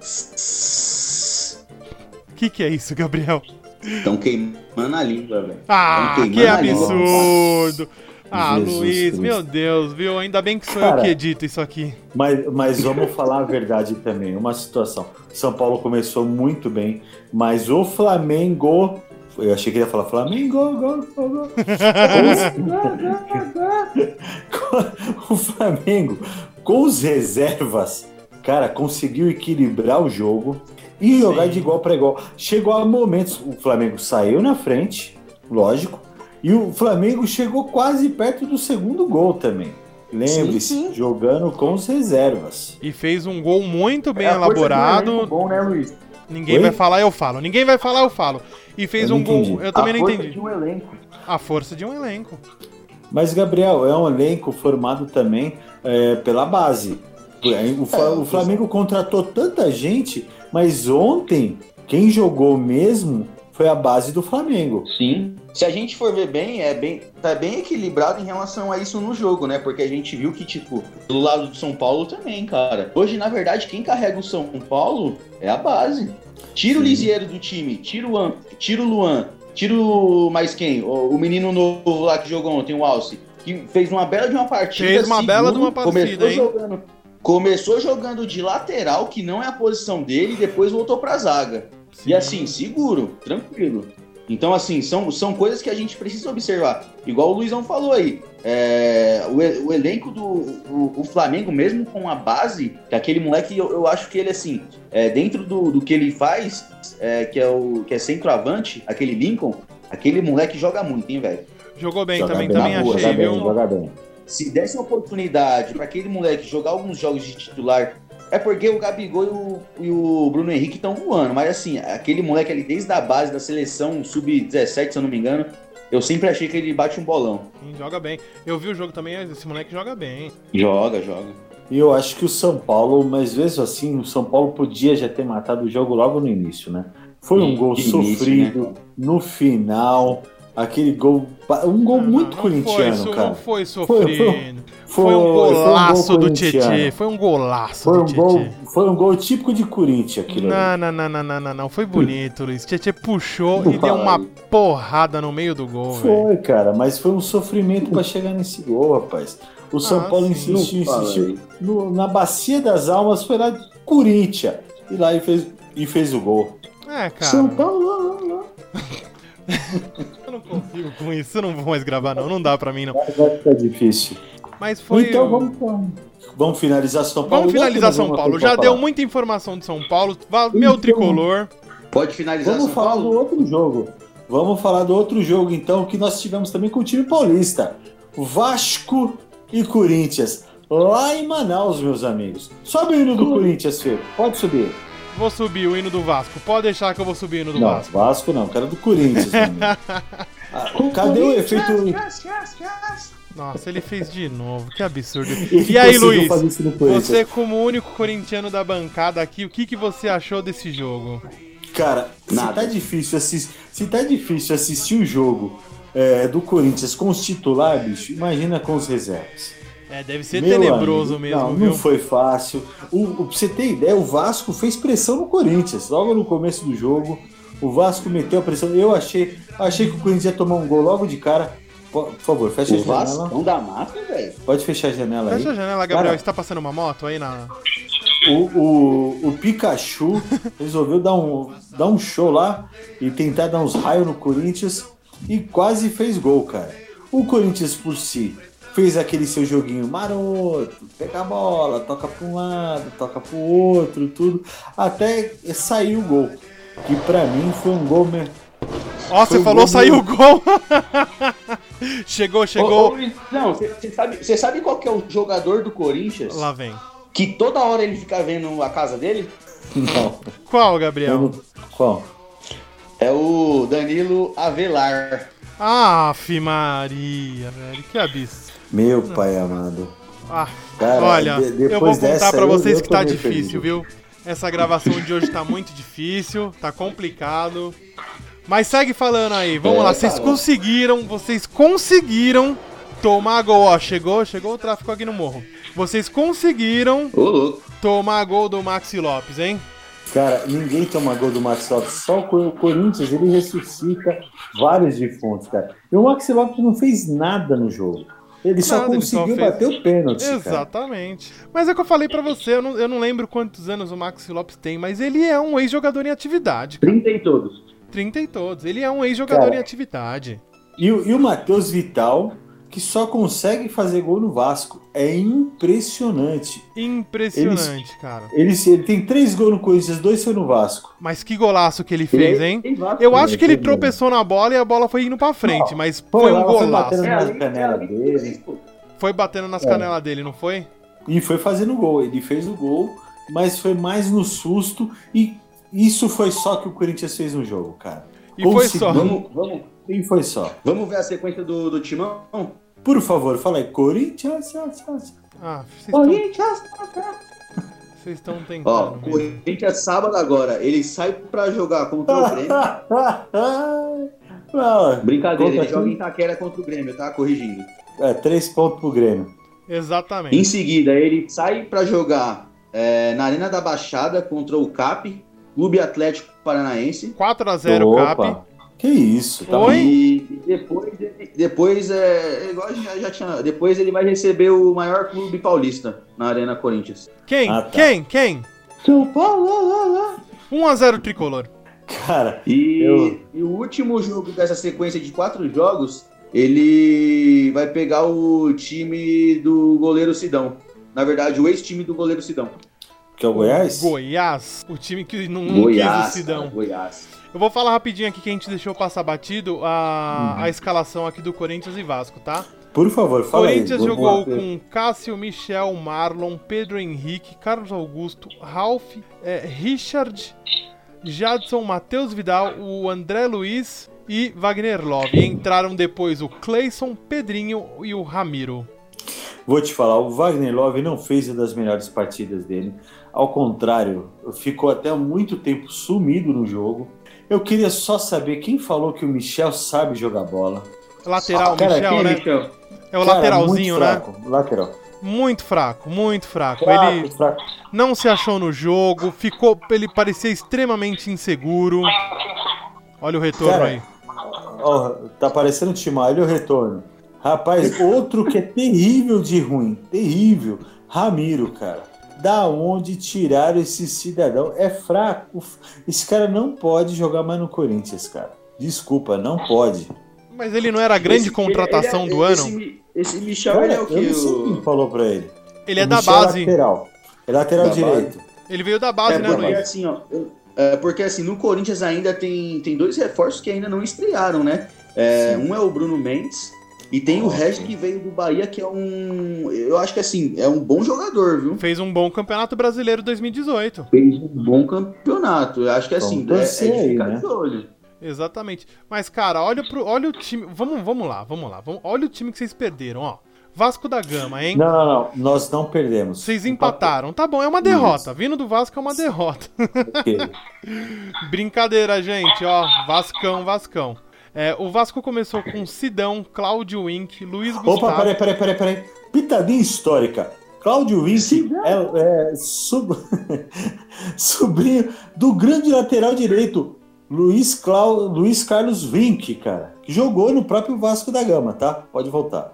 O que, que é isso, Gabriel? Estão queimando a língua, velho. Ah, que absurdo! Ah, Jesus Luiz, Cristo. meu Deus, viu? Ainda bem que sou eu Cara, que edito isso aqui. Mas, mas vamos falar a verdade também. Uma situação. São Paulo começou muito bem, mas o Flamengo. Eu achei que ele ia falar Flamengo, gol, gol, gol. [LAUGHS] o Flamengo, com os reservas, cara, conseguiu equilibrar o jogo. E jogar Sim. de igual para igual. Chegou a momentos, o Flamengo saiu na frente, lógico, e o Flamengo chegou quase perto do segundo gol também. Lembre-se, Sim, sim. jogando com as reservas. E fez um gol muito bem É elaborado. Bom, né, Luiz? Ninguém Oi? vai falar, eu falo. Ninguém vai falar, eu falo. E fez um não gol. entendi. Eu também a não força entendi. de um elenco. A força de um elenco. Mas, Gabriel, é um elenco formado também é, pela base. O, É, o Flamengo contratou tanta gente, mas ontem quem jogou mesmo foi a base do Flamengo. Sim. Se a gente for ver bem, é bem, tá bem equilibrado em relação a isso no jogo, né? Porque a gente viu que, tipo, do lado do São Paulo também, cara. Hoje, na verdade, quem carrega o São Paulo é a base. Tira o Sim. Lisieiro do time, tira o, tira o Luan, tira o mais quem? O, o menino novo lá que jogou ontem, o Alce, que fez uma bela de uma partida. Fez uma bela de uma partida, começou hein? Jogando, começou jogando de lateral, que não é a posição dele, e depois voltou pra zaga. E Sim. assim, seguro, tranquilo. Então, assim, são, são coisas que a gente precisa observar. Igual o Luizão falou aí. é, o, e- o elenco do o, o Flamengo, mesmo com a base, que aquele moleque, eu, eu acho que ele, assim, é, dentro do, do que ele faz, é, que, é o, que é centroavante, aquele Lincoln, aquele moleque joga muito, hein, velho? Jogou bem Joga também, bem, também boa, achei, joga bem, viu? joga bem. Se desse uma oportunidade para aquele moleque jogar alguns jogos de titular, é porque o Gabigol e o, e o Bruno Henrique estão voando. Mas assim, aquele moleque ali desde a base da seleção sub-17, se eu não me engano, eu sempre achei que ele bate um bolão. Sim, joga bem. Eu vi o jogo também, esse moleque joga bem. Joga, joga. E eu acho que o São Paulo, mas mesmo assim, o São Paulo podia já ter matado o jogo logo no início, né? Foi um gol início, sofrido né? no final, aquele gol, um gol Não, muito não corintiano, foi, cara. Não foi Foi- sofrendo. Foi, Foi, um foi golaço gol do corintiano. Tietê. Foi um golaço Foi do um Tietê. gol, foi um gol típico de Corinthians aquilo. ali. Não, não, não, não, não, não, não. Foi bonito, Luiz. Tietê puxou e deu uma porrada no meio do gol. Foi, cara, mas foi um sofrimento pra chegar nesse gol, rapaz. O São Ah, Paulo sim. insistiu, insistiu. No- na bacia das almas foi lá de Corinthians. E lá e fez, e fez o gol. É, cara. São Paulo. [LAUGHS] Eu não consigo com isso. Eu não vou mais gravar, não. Não dá pra mim, não. Vai ficar difícil. Mas foi. então vamos, vamos finalizar São Paulo. Vamos finalizar São Paulo. Já deu muita informação de São Paulo. Va- Meu Então- tricolor. Pode finalizar Vamos São falar Paulo? do outro jogo. Vamos falar do outro jogo, então, que nós tivemos também com o time paulista. Vasco e Corinthians. Lá em Manaus, meus amigos. Sobe o hino do Corinthians, Fê. Pode subir. Vou subir o hino do Vasco. Pode deixar que eu vou subir o hino do não, Vasco. Vasco não, cara do Corinthians. [LAUGHS] Ah, Cadê o efeito. Nossa, ele fez de novo. Que absurdo. E aí, Luiz? Você, como único corintiano da bancada aqui, o que, que você achou desse jogo? Cara, se Nada. tá difícil assistir, se tá difícil assistir o jogo é, do Corinthians com os titulares, bicho, imagina com os reservas. É, deve ser Meu tenebroso amigo, mesmo, não, viu? Não foi fácil. O, o- pra você ter ideia, o Vasco fez pressão no Corinthians. Logo no começo do jogo, o Vasco meteu a pressão. Eu achei, achei que o Corinthians ia tomar um gol logo de cara. Po- Por favor, fecha a O janela. Vasco da mata, velho. Pode fechar a janela aí. Fecha a janela, Gabriel. Cara, Você tá passando uma moto aí na. O, o, o Pikachu [LAUGHS] resolveu dar um, dar um show lá e tentar dar uns raios no Corinthians e quase fez gol, cara. O Corinthians por si fez aquele seu joguinho maroto, pega a bola, toca para um lado, toca para o outro, tudo, até sair o gol. Que pra mim foi um gol mesmo. Ó, você falou, gol saiu o gol! [LAUGHS] chegou, chegou. Ô, ô, não, você sabe, cê sabe qual que é o jogador do Corinthians Lá vem. que toda hora ele fica vendo a casa dele? Não, Qual, eu Gabriel? não- qual? É o Danilo Avelar. Aff, Maria, velho. Que absurdo. Meu pai amado. Ah, Cara, olha, de- eu vou contar eu- vocês eu que tá difícil, perdido. viu? Essa gravação de hoje tá muito difícil, tá complicado. Mas segue falando aí, vamos É, lá. Vocês cara. conseguiram, vocês conseguiram tomar gol. Ó, chegou, chegou o tráfico aqui no morro. Vocês conseguiram tomar gol do Maxi Lopes, hein? Cara, ninguém toma gol do Max Lopes. Só o Co- o Corinthians, ele ressuscita vários defuntos, cara. E o Max Lopes não fez nada no jogo. Ele só Nada, ele só conseguiu fez- bater o pênalti, cara. Exatamente. Mas é o que eu falei pra você, eu não, eu não lembro quantos anos o Maxi Lopes tem, mas ele é um ex-jogador em atividade. cara. 30 em todos. 30 e todos. Ele é um ex-jogador Cara. em atividade. E, o- e o Matheus Vital, que só consegue fazer gol no Vasco. É impressionante. Impressionante, cara. Ele, ele tem três gols no Corinthians, dois foi no Vasco. Mas que golaço que ele fez, Ele é- hein? Vasco, Eu acho que ele Tem tropeçou na bola e a bola foi indo pra frente, mas Pô, foi um ela foi golaço. batendo- É, nas canelas ali- dele. Foi batendo nas É. canelas dele, não foi? E foi fazendo gol. Ele fez o gol, mas foi mais no susto. E isso foi só que o Corinthians fez no jogo, cara. E foi só. Vamos, vamos, E foi só. vamos ver a sequência do, do timão? Por favor, fala aí. Corinthians. Ah, vocês estão- Corinthians! vocês estão [LAUGHS] Ó, tentando. mesmo. Corinthians sábado agora. Ele sai pra jogar contra o Grêmio. [LAUGHS] Não, Brincadeira, ele joga em Itaquera contra o Grêmio, tá? Corrigindo. é, três pontos pro Grêmio. Exatamente. Em seguida, ele sai pra jogar é, na Arena da Baixada contra o CAP, Clube Atlético Paranaense. 4x0 Cap. Que isso, tá Oi? E depois, ele- depois é, igual já, já tinha, depois ele vai receber o maior clube paulista na Arena Corinthians. Quem? Ah, tá. Quem? Quem? São Paulo! 1x0 tricolor. Cara, E, Eu- e o último jogo dessa sequência de quatro jogos, ele vai pegar o time do goleiro Sidão. Na verdade, o ex-time do goleiro Sidão. Que é o Goiás? Goiás. O time que não, não quis o Goiás. Sidão. cara, Goiás. Eu vou falar rapidinho aqui que a gente deixou passar batido a, Uhum. a escalação aqui do Corinthians e Vasco, tá? Por favor, fala Corinthians aí. jogou com Cássio, Michel, Marlon, Pedro Henrique, Carlos Augusto, Ralph, eh, Richard, Jadson, Matheus Vidal, o André Luiz e Wagner Love. E entraram depois o Cleison, Pedrinho e o Ramiro. Vou te falar, o Wagner Love não fez uma das melhores partidas dele. Ao contrário, ficou até muito tempo sumido no jogo. Eu queria só saber quem falou que o Michel sabe jogar bola. Lateral, Ah, cara, Michel, é né? Michel? É o Cara, lateralzinho, muito né? fraco, Lateral. Muito fraco, muito fraco. Fraco, Ele fraco. não se achou no jogo, ficou, ele parecia extremamente inseguro. Olha o retorno Cara, aí. Ó, tá parecendo Timar, olha o retorno. Rapaz, outro que é terrível de ruim, terrível. Ramiro, cara. Da onde tiraram esse cidadão? É fraco. Esse cara não pode jogar mais no Corinthians, cara. Desculpa, não pode. Mas ele não era a grande Esse- contratação ele é- do esse ano? Mi- Esse Michel, Cara, ele é o eu que? não sei quem falou pra ele. Ele é O da Michel base. lateral. É lateral Da direito. Ele veio da base, É né, porque Luiz? assim, ó. eu- é porque assim, no Corinthians ainda tem, tem dois reforços que ainda não estrearam, né? É, um é o Bruno Mendes e tem o Ótimo. Regis que veio do Bahia, que é um. Eu acho que assim, é um bom jogador, viu? Fez um bom campeonato brasileiro 2018. Fez um bom campeonato. Eu acho que assim, é, é torcer de aí, ficar né? de olho. Exatamente. Mas, cara, olha, pro, olha o time. Vamos, vamos lá, vamos lá. Vamos, olha o time que vocês perderam, ó. Vasco da Gama, hein? Não, não, não. Nós não perdemos. Vocês empataram. Tá bom, é uma derrota. Vindo do Vasco é uma derrota. Ok. [LAUGHS] Brincadeira, gente, ó. Vascão, Vascão. É, o Vasco começou com Sidão, Cláudio Wink, Luiz Opa, Gustavo. peraí, peraí, peraí, peraí. Pitadinha histórica. Cláudio Vinci é, é sub- [LAUGHS] sobrinho do grande lateral direito, Luiz, Clau... Luiz Carlos Vinck, cara. Que jogou no próprio Vasco da Gama, tá? Pode voltar.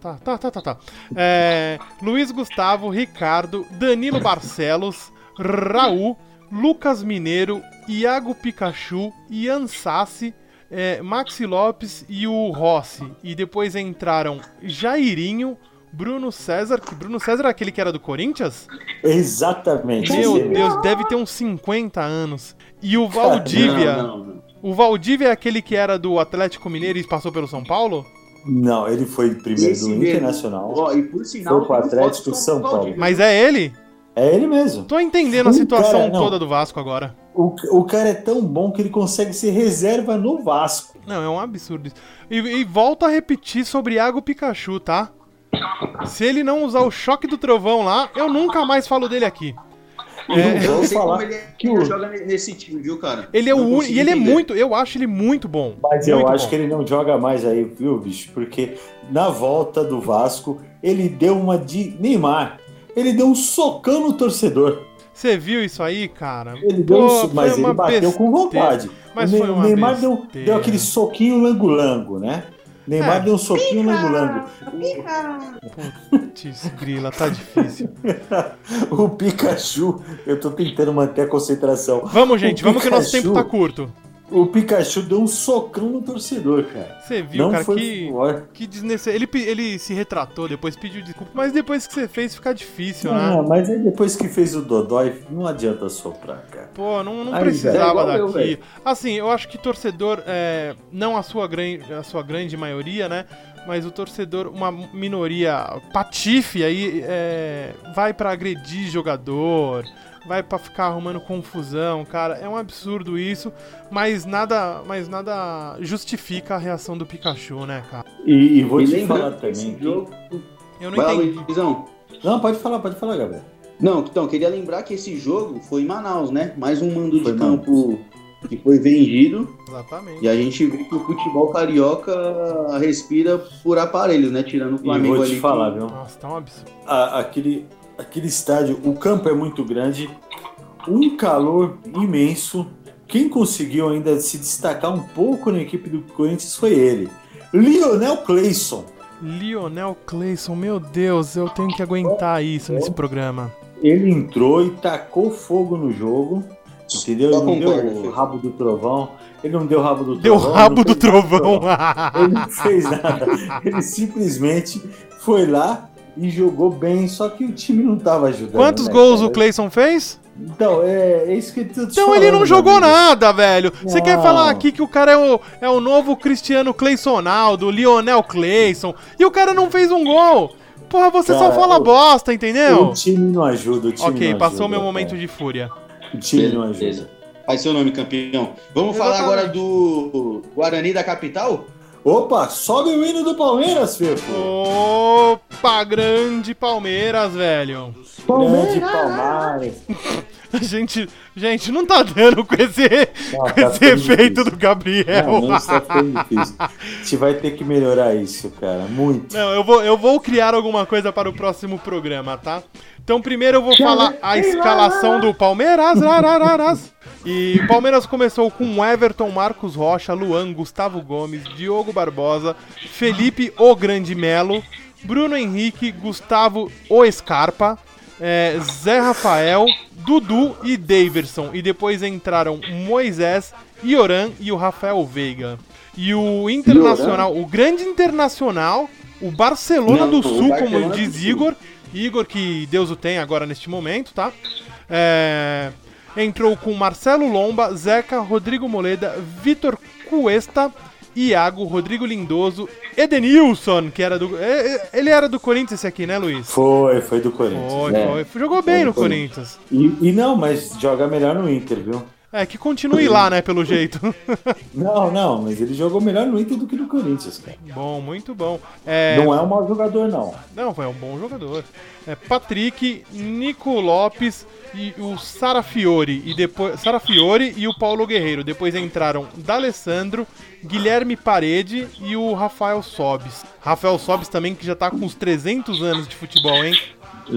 Tá, tá, tá, tá, tá. É, Luiz Gustavo, Ricardo, Danilo Barcelos, Raul, Lucas Mineiro, Iago Pikachu, Ian Sassi, é, Maxi Lopes e o Rossi. E depois entraram Jairinho, Bruno César, que Bruno César é aquele que era do Corinthians? Exatamente. Meu mesmo. Deus, deve ter uns 50 anos. E o Valdívia, Não, não, não. o Valdívia é aquele que era do Atlético Mineiro e passou pelo São Paulo? Não, ele foi primeiro Esse do mesmo. Internacional. Ó, e por sinal, Foi pro Atlético São Paulo. Valdívia. Mas é ele? É ele mesmo. Tô entendendo a Um situação cara, toda do Vasco agora. O, o cara é tão bom que ele consegue ser reserva no Vasco. Não, é um absurdo isso. E, e volto a repetir sobre Iago Pikachu, tá? Se ele não usar o choque do trovão lá, eu nunca mais falo dele aqui. É, Eu não Vou sei falar como ele que o- joga nesse time, viu, cara? ele é o Não consigo E ele é muito. Eu acho ele muito bom. Mas eu muito acho bom. que ele não joga mais aí, viu, bicho? Porque na volta do Vasco, ele deu uma de Neymar. Ele deu um socão no torcedor. Você viu isso aí, cara? Ele deu Pô, um Mas ele bateu com besteira. vontade. Mas o foi uma Neymar deu, besteira. deu aquele soquinho lango-lango, né? Neymar É. deu um soquinho lango-lango. Putz, grila, tá difícil. [LAUGHS] O Pikachu, eu tô tentando manter a concentração. Vamos, gente, O vamos que o nosso Pikachu- tempo tá curto. O Pikachu deu um socão no torcedor, cara. Você viu, Não cara, foi que, que desnecessário. Ele, ele se retratou, depois pediu desculpa, mas depois que você fez fica difícil, Ah, né? mas aí depois que fez o Dodói, não adianta soprar, cara. Pô, não, não Aí, precisava é daqui. assim, eu acho que torcedor, é, não a sua, gran, a sua grande maioria, né? Mas o torcedor, uma minoria patife aí, é, vai pra agredir jogador, vai pra ficar arrumando confusão, cara. É um absurdo isso, mas nada, mas nada justifica a reação do Pikachu, né, cara? E, e vou E te falar também. jogo... Eu não Vai entendi. Luizão. Não, pode falar, pode falar, Gabriel. Não, então, queria lembrar que esse jogo foi em Manaus, né? Mais um mando Foi de em campo que foi vendido. Exatamente. E a gente vê que o futebol carioca respira por aparelhos, né? Tirando o E Flamengo vou ali. te falar, que- viu? Nossa, tá um absurdo. A- aquele, aquele estádio, o campo é muito grande, um calor imenso. Quem conseguiu ainda se destacar um pouco na equipe do Corinthians foi ele. Lionel Clayson. Lionel Clayson, meu Deus, eu tenho que aguentar isso nesse programa. Ele entrou e tacou fogo no jogo. Entendeu? Ele não deu o rabo do trovão. Ele não deu rabo do Deu trovão. rabo não do fez nada trovão. Ele não fez nada. Ele simplesmente foi lá e jogou bem, só que o time não tava ajudando. Quantos né, gols cara? o Clayson fez? Então, é, é isso que eu tô te Então ele não falando, jogou amigo. nada, velho. Você quer Não. falar aqui que o cara é o, é o novo Cristiano Claysonaldo, Lionel Clayson, e o cara não fez um gol. Porra, você só Cara, fala o- bosta, entendeu? O time não ajuda, o time Ok, não passou ajuda, meu cara. momento de fúria. O time não ajuda. Beleza. Faz seu nome, campeão. Vamos falar agora do Guarani da capital? Opa, sobe o hino do Palmeiras, Fefo. Opa, grande Palmeiras, velho. Grande Palmeiras. [LAUGHS] A gente, gente, não tá dando com esse, Não, com tá esse efeito difícil. do Gabriel. Não, não está ficando difícil. [LAUGHS] A gente vai ter que melhorar isso, cara. Muito. Não, eu vou, eu vou criar alguma coisa para o próximo programa, tá? Então, primeiro eu vou falar a escalação do Palmeiras. E o Palmeiras começou com Everton, Marcos Rocha, Luan, Gustavo Gomes, Diogo Barbosa, Felipe O Grande Melo, Bruno Henrique, Gustavo O Scarpa, é, Zé Rafael, Dudu e Daverson. E depois entraram Moisés, Ioran e o Rafael Veiga. E o Internacional, o grande Internacional, o Barcelona Não, do Sul, Barcelona como diz. Igor. Igor, que Deus o tem agora neste momento, tá? É, entrou com Marcelo Lomba, Zeca, Rodrigo Moleda, Vitor Cuesta, Iago, Rodrigo Lindoso, Edenilson, que era do. é, é, Ele era do Corinthians esse aqui, né, Luiz? Foi, foi do Corinthians. Foi, É. foi. Jogou bem Foi, no foi. Corinthians. E, e não, mas joga melhor no Inter, viu? É, que continue lá, né, pelo jeito. [LAUGHS] Não, não, mas ele jogou melhor no Inter do que no Corinthians, cara. bom, muito bom. É, Não é um mau jogador, não. Não, foi um bom jogador. É, Patrick, Nico Lopes e o Sarafiore e depois Sarafiore e o Paulo Guerreiro. Depois entraram D'Alessandro, Guilherme Parede e o Rafael Sobis. Rafael Sobis também que já tá com uns 300 anos de futebol, hein?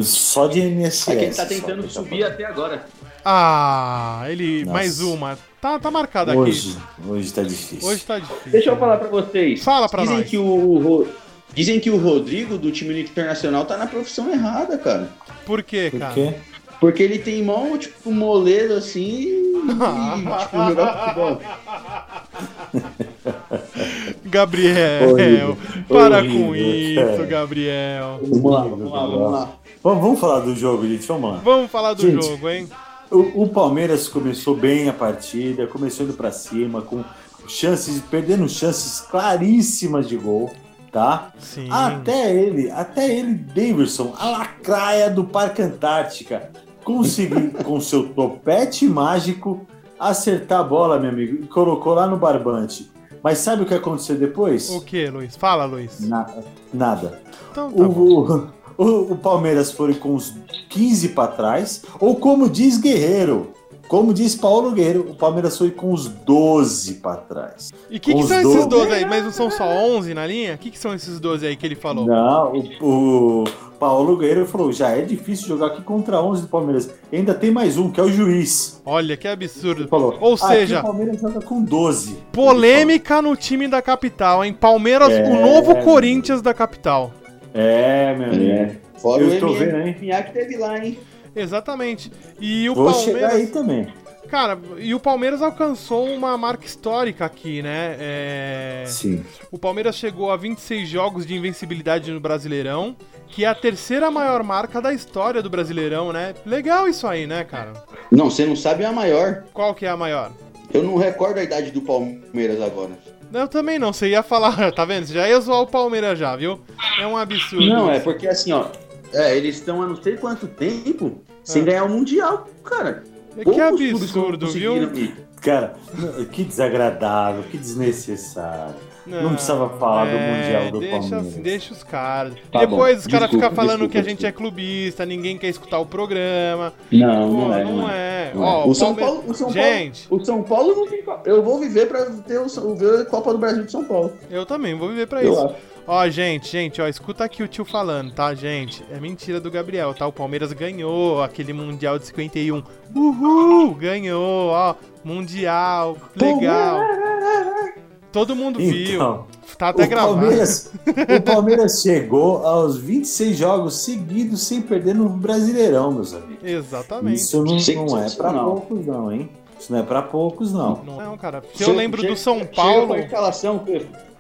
Só de NSS. É que ele tá só tentando tá subir até agora. Ah, ele Nossa. mais uma. Tá, tá marcado aqui. Hoje, hoje tá difícil. Hoje tá difícil. Deixa eu falar pra vocês. Fala pra Dizem nós. Que o, Dizem que o Rodrigo do time internacional tá na profissão errada, cara. Por quê, Por cara? quê? Porque ele tem mão, tipo, moleiro assim e, tipo, jogar futebol. [LAUGHS] Gabriel, Horrível. para Horrível, com isso, cara. Gabriel. Vamos lá, vamos lá, vamos lá. Vamos, vamos falar do jogo, gente. Vamos lá. Vamos falar do Gente. jogo, hein? O, o Palmeiras começou bem a partida, começou indo pra cima, com chances, perdendo chances claríssimas de gol, tá? Sim. Até ele, até ele, Davidson, a lacraia do Parque Antártica, conseguiu com seu topete mágico acertar a bola, meu amigo, e colocou lá no barbante. Mas sabe o que aconteceu depois? O que, Luiz? Fala, Luiz. Na- nada. Então tá. O, o, o Palmeiras foi com uns 15 para trás, ou como diz Guerreiro, como diz Paulo Guerreiro, o Palmeiras foi com os 12 para trás. E o que, que são esses doze- 12 aí? Mas não são só 11 na linha? O que, que são esses 12 aí que ele falou? Não, o, o Paulo Guerreiro falou: já é difícil jogar aqui contra 11 do Palmeiras. Ainda tem mais um, que é o juiz. Olha, que Ele absurdo. falou: Ou "Aqui seja, o Palmeiras joga com 12. polêmica no time da capital, hein? Palmeiras, É. o novo Corinthians da capital. É, meu amigo. É. Fora Eu o tô vendo, hein? Que teve lá, hein? Exatamente. E o Vou chegar Palmeiras. aí também. Cara, e o Palmeiras alcançou uma marca histórica aqui, né? É... Sim. O Palmeiras chegou a 26 jogos de invencibilidade no Brasileirão, que é a terceira maior marca da história do Brasileirão, né? Legal isso aí, né, cara? Não, você não sabe a maior. Qual que é a maior? Eu não recordo a idade do Palmeiras agora. Eu também não, você ia falar, [LAUGHS] tá vendo? Você já ia zoar o Palmeiras já, viu? É um absurdo. Não, é isso. porque assim, ó. É, eles estão há não sei quanto tempo sem É. ganhar o Mundial, cara. Que Poucos clubes absurdo, viu? Cara, que desagradável, que desnecessário. Não precisava falar do Mundial do É, deixa, Palmeiras. deixa os caras. Tá Depois bom, os caras ficam falando desculpa, que a gente é desculpa. clubista, ninguém quer escutar o programa. Não, Pô, não é. não é. Não Ó, é. O, São Paulo, o São Gente. Paulo. O São Paulo não tem. Copa. Eu vou viver pra ter o, ver a Copa do Brasil de São Paulo. Eu também, vou viver pra Eu isso. acho. Ó, gente, gente, ó, escuta aqui o tio falando, tá, gente? É mentira do Gabriel, tá? O Palmeiras ganhou aquele Mundial de 51. Uhul! Ganhou, ó. Mundial, legal. Todo mundo viu. Então, Tá até o gravado. Palmeiras, [LAUGHS] o Palmeiras chegou aos 26 jogos seguidos sem perder no Brasileirão, meus amigos. Exatamente. Isso não, não é pra poucos, não, hein? Isso não é pra poucos, não. Não, cara. Se eu lembro do São Paulo.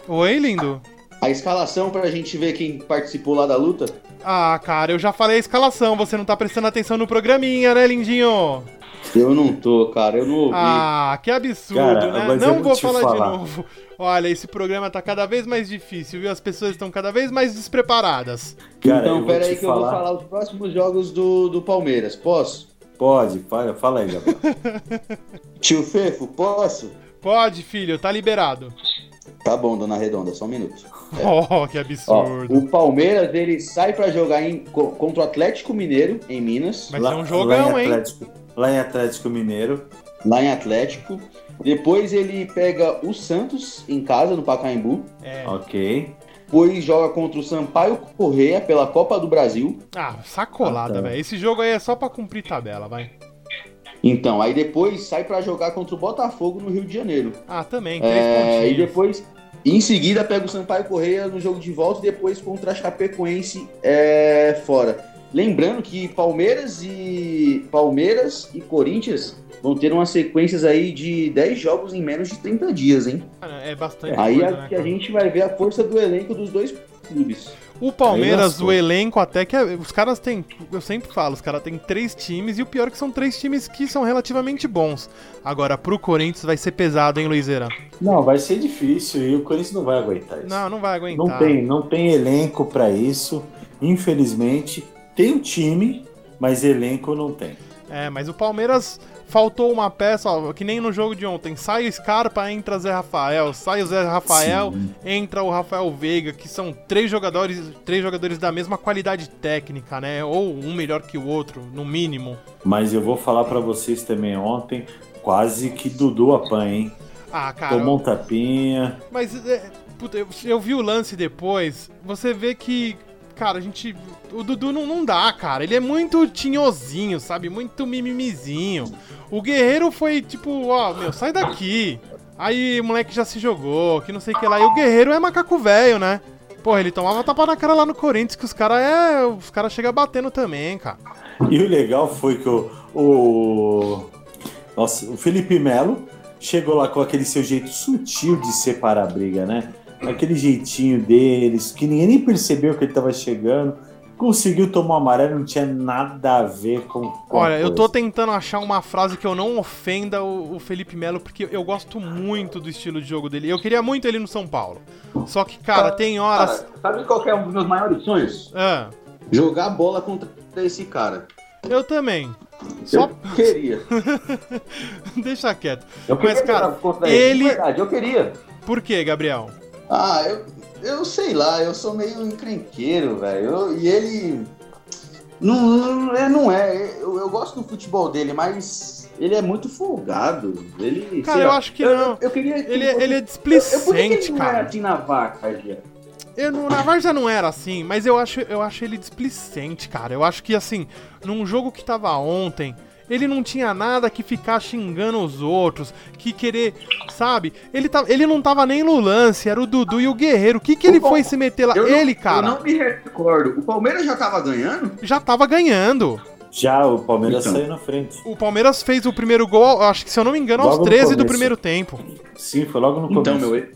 Oi, lindo. A escalação pra gente ver quem participou lá da luta. Ah, cara, eu já falei a escalação, você não tá prestando atenção no programinha, né, lindinho? Eu não tô, cara, eu não ouvi. Ah, que absurdo, Cara, né? mas eu Não vou vou te falar, de falar. novo. Olha, esse programa tá cada vez mais difícil, viu? As pessoas estão cada vez mais despreparadas. Cara, então, aí que eu vou falar- falar os próximos jogos do, do Palmeiras. Posso? Pode, fala, fala aí, Gabriel. [LAUGHS] Tio Fefo, posso? Pode, filho, tá liberado. Tá bom, dona Redonda, só um minuto. [LAUGHS] Oh, que Ó, absurdo. o Palmeiras, ele sai pra jogar em- co- contra o Atlético Mineiro, em Minas, Vai Lá- ser um lá jogão, hein? Atlético- Lá em Atlético Mineiro. lá em Atlético. Depois ele pega o Santos em casa, no Pacaembu. É. Ok. Depois joga contra o Sampaio Correia pela Copa do Brasil. Ah, sacolada, Ah, tá. velho. Esse jogo aí é só pra cumprir tabela, vai. Então, aí depois sai pra jogar contra o Botafogo no Rio de Janeiro. Ah, também, três É, e pontinhos. depois, em seguida, pega o Sampaio Correia no jogo de volta e depois contra a Chapecoense é, fora. Lembrando que Palmeiras e Palmeiras e Corinthians vão ter umas sequências aí de 10 jogos em menos de 30 dias, hein? Cara, É bastante Aí coisa, é né, que a gente vai ver a força do elenco dos dois clubes. O Palmeiras, o elenco até que. é- Os caras têm. Eu sempre falo, os caras têm três times e o pior é que são três times que são relativamente bons. Agora, pro Corinthians vai ser pesado, hein, Luizeira? Não, vai ser difícil e o Corinthians não vai aguentar isso. Não, não vai aguentar. Não tem, não tem elenco pra isso, infelizmente. Tem o time, mas elenco não tem. É, mas o Palmeiras faltou uma peça, ó, que nem no jogo de ontem. Sai o Scarpa, entra Zé Rafael. Sai o Zé Rafael, Sim. entra o Rafael Veiga, que são três jogadores, três jogadores da mesma qualidade técnica, né? Ou um melhor que o outro, no mínimo. Mas eu vou falar pra vocês também ontem, quase que Dudu apanha, hein? Ah, cara. Tomou um tapinha. Mas, é, puta, eu, eu vi o lance depois, você vê que, cara, a gente. O Dudu não, não dá, cara. Ele é muito tinhozinho, sabe? Muito mimimizinho. O Guerreiro foi tipo, ó, meu, sai daqui. Aí o moleque já se jogou, que não sei o que lá. E o Guerreiro é macaco velho, né? Porra, ele tomava tapa na cara lá no Corinthians, que os caras é. Os caras chegam batendo também, cara. E o legal foi que o, o. Nossa, o Felipe Melo chegou lá com aquele seu jeito sutil de separar a briga, né? Aquele jeitinho deles, que ninguém nem percebeu que ele tava chegando. Conseguiu tomar o amarelo, não tinha nada a ver com. com Olha, eu tô coisa. tentando achar uma frase que eu não ofenda o, o Felipe Melo, porque eu gosto muito do estilo de jogo dele. Eu queria muito ele no São Paulo. Só que, cara, tem horas. Cara, sabe qual que é um dos meus maiores sonhos? Ah, Jogar bola contra esse cara. eu também. Só. Eu queria. [LAUGHS] Deixa quieto. Eu Mas, queria cara, jogar contra ele- verdade, eu queria. Por quê, Gabriel? Ah, eu, eu sei lá, eu sou meio encrenqueiro, velho. E ele. Não, ele não é. Eu, eu gosto do futebol dele, mas ele é muito folgado. Ele, Cara, eu lá, acho que eu, não. Eu, eu queria. que Ele, é- ele é eu, eu, por que displicente, ele não era cara. assim na vaca, Gia? Eu, no já não era assim, mas eu acho, eu acho ele displicente, cara. Eu acho que, assim, num jogo que tava ontem, ele não tinha nada que ficar xingando os outros, que querer, sabe? Ele, tá, ele não tava nem no lance, era o Dudu e o Guerreiro. O que que ele Bom, foi se meter lá? Eu não- ele, cara, Eu não me recordo. O Palmeiras já tava ganhando? já tava ganhando. Já, o Palmeiras Então. saiu na frente. O Palmeiras fez o primeiro gol, acho que se eu não me engano, aos Logo no 13 do primeiro tempo. Sim, foi logo no começo. Então, meu, ele,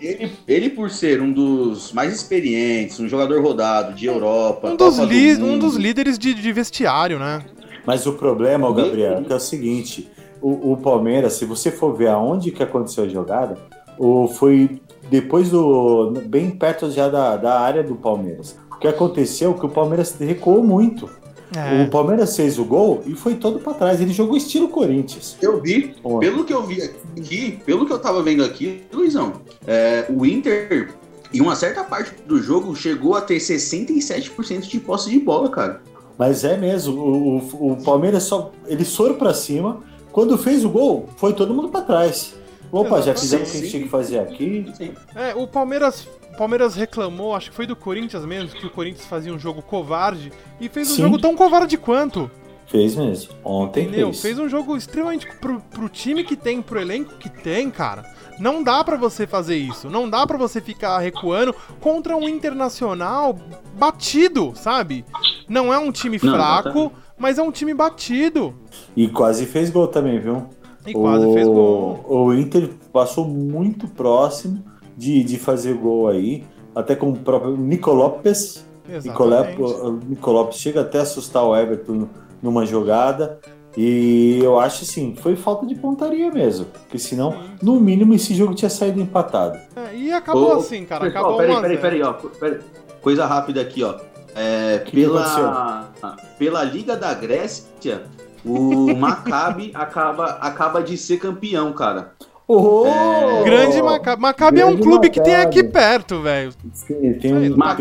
ele, ele, por ser um dos mais experientes, um jogador rodado de Europa, Um dos, do um dos líderes de, de vestiário, né? Mas o problema, Gabriel, que é o seguinte: o, o Palmeiras, se você for ver aonde que aconteceu a jogada, o, foi depois do. bem perto já da, da área do Palmeiras. O que aconteceu é que o Palmeiras recuou muito. É. O Palmeiras fez o gol e foi todo pra trás. Ele jogou estilo Corinthians. Eu vi, Ó, pelo que eu vi aqui, pelo que eu tava vendo aqui, Luizão, é, o Inter, em uma certa parte do jogo, chegou a ter 67% de posse de bola, cara. Mas é mesmo, o, o- o Palmeiras só. Eles foram pra cima. Quando fez o gol, foi todo mundo pra trás. Opa, já fizemos o que a gente tinha que fazer aqui. É, o Palmeiras, Palmeiras reclamou, acho que foi do Corinthians mesmo, que o Corinthians fazia um jogo covarde e fez um Sim. jogo tão covarde quanto. Fez mesmo. Ontem Entendeu? fez. Fez um jogo extremamente pro, pro time que tem, pro elenco que tem, cara. Não dá pra você fazer isso. Não dá pra você ficar recuando contra um internacional batido, sabe? Não é um time Não, fraco, mas é um time batido. E quase fez gol também, viu? E quase o, fez gol. O Inter passou muito próximo de, de fazer gol aí, até com o próprio Nico Lopes. Nico Exatamente. Lopes, o Nico Lopes chega até a assustar o Everton numa jogada. E eu acho assim, foi falta de pontaria mesmo. Porque senão, no mínimo, esse jogo tinha saído empatado. É, e acabou Ô, assim, cara. Pessoal, Acabou peraí, 1 a peraí, 0. peraí, ó. peraí. Coisa rápida aqui, ó. É, pela, pela Liga da Grécia, o [LAUGHS] Maccabi acaba, acaba de ser campeão, cara. Oh! É. Grande Maccabi. Maccabi é um clube que tem aqui perto, velho. Sim, tem um, uma-.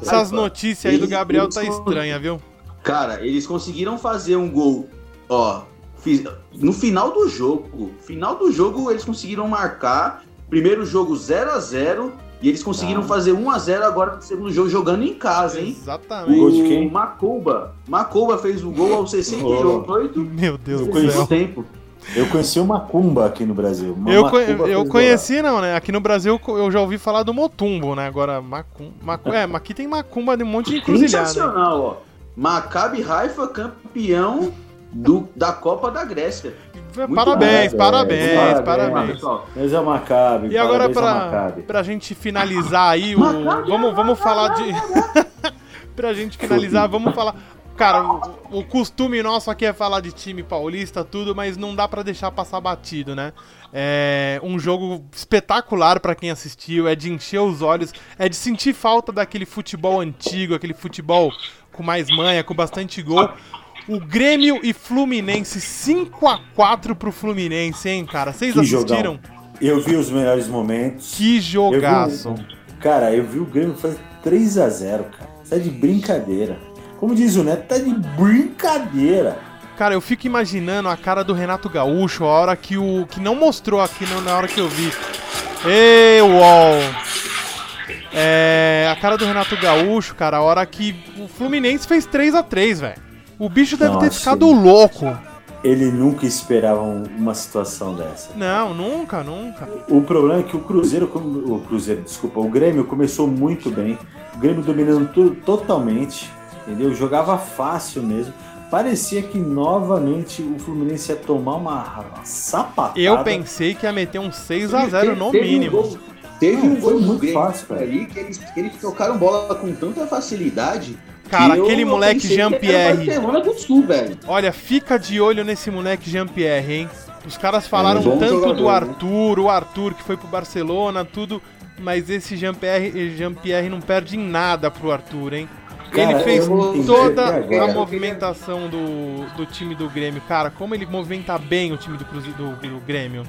Essas notícias aí do Gabriel eles tá estranha, viu? Cara, eles conseguiram fazer um gol, ó, fiz- no final do jogo. Final do jogo eles conseguiram marcar. Primeiro jogo 0 a 0 e eles conseguiram Ah. fazer 1 a 0 agora no segundo jogo jogando em casa, hein? Exatamente. Gol de quem? O Macouba. Macouba fez o gol aos 68 Meu Deus Eu do conheci- céu. tempo. Eu conheci uma Macumba aqui no Brasil. Uma Eu, Macumba conhe- eu conheci, não, né? Aqui no Brasil eu já ouvi falar do Motumbo, né? Agora, Macum, Macu- é, mas aqui tem Macumba de um monte de encruzilhada. né? Sensacional, ó. Maccabi Haifa campeão do, da Copa da Grécia. Parabéns, bom, parabéns, parabéns. parabéns. pessoal. Mas é Maccabi. E agora, parabéns ao pra, gente finalizar aí, o, Maccabi, vamos, vamos falar de. [LAUGHS] pra gente finalizar, vamos falar. Cara, o, o costume nosso aqui é falar de time paulista, tudo, mas não dá pra deixar passar batido, né? É um jogo espetacular pra quem assistiu, é de encher os olhos, é de sentir falta daquele futebol antigo, aquele futebol com mais manha, com bastante gol. O Grêmio e Fluminense 5 a 4 pro Fluminense, hein, cara? Vocês Que assistiram? jogão. Eu vi os melhores momentos. Que Eu jogaço. vi, cara, eu vi o Grêmio fazer 3x0, cara. Tá de brincadeira. Como diz o Neto, tá de brincadeira. Cara, eu fico imaginando a cara do Renato Gaúcho, a hora que o. que não mostrou aqui não, na hora que eu vi. Ei, UOL! É. A cara do Renato Gaúcho, cara, a hora que o Fluminense fez 3 a 3 velho. O bicho deve ter ficado ele- louco. Ele nunca esperava um- uma situação dessa. Não, nunca, nunca. O problema é que o Cruzeiro, o Cruzeiro, desculpa, o Grêmio começou muito bem. O Grêmio dominando tudo totalmente, entendeu? Jogava fácil mesmo. Parecia que novamente o Fluminense ia tomar uma sapatada. Eu pensei que ia meter um 6 a 0 no Teve um mínimo. gol- Teve Não, um foi gol muito fácil, cara. ali que eles, que eles tocaram bola com tanta facilidade. Cara, eu- aquele moleque Jean-Pierre. Olha, fica de olho nesse moleque Jean-Pierre, hein? Os caras falaram É, bom tanto jogador, do né? Arthur, o Arthur que foi pro Barcelona, tudo, mas esse Jean-Pierre Jean -Pierre não perde em nada pro Arthur, hein? Cara, ele fez toda a movimentação do, do time do Grêmio. Cara, como ele movimenta bem o time do, do, do Grêmio.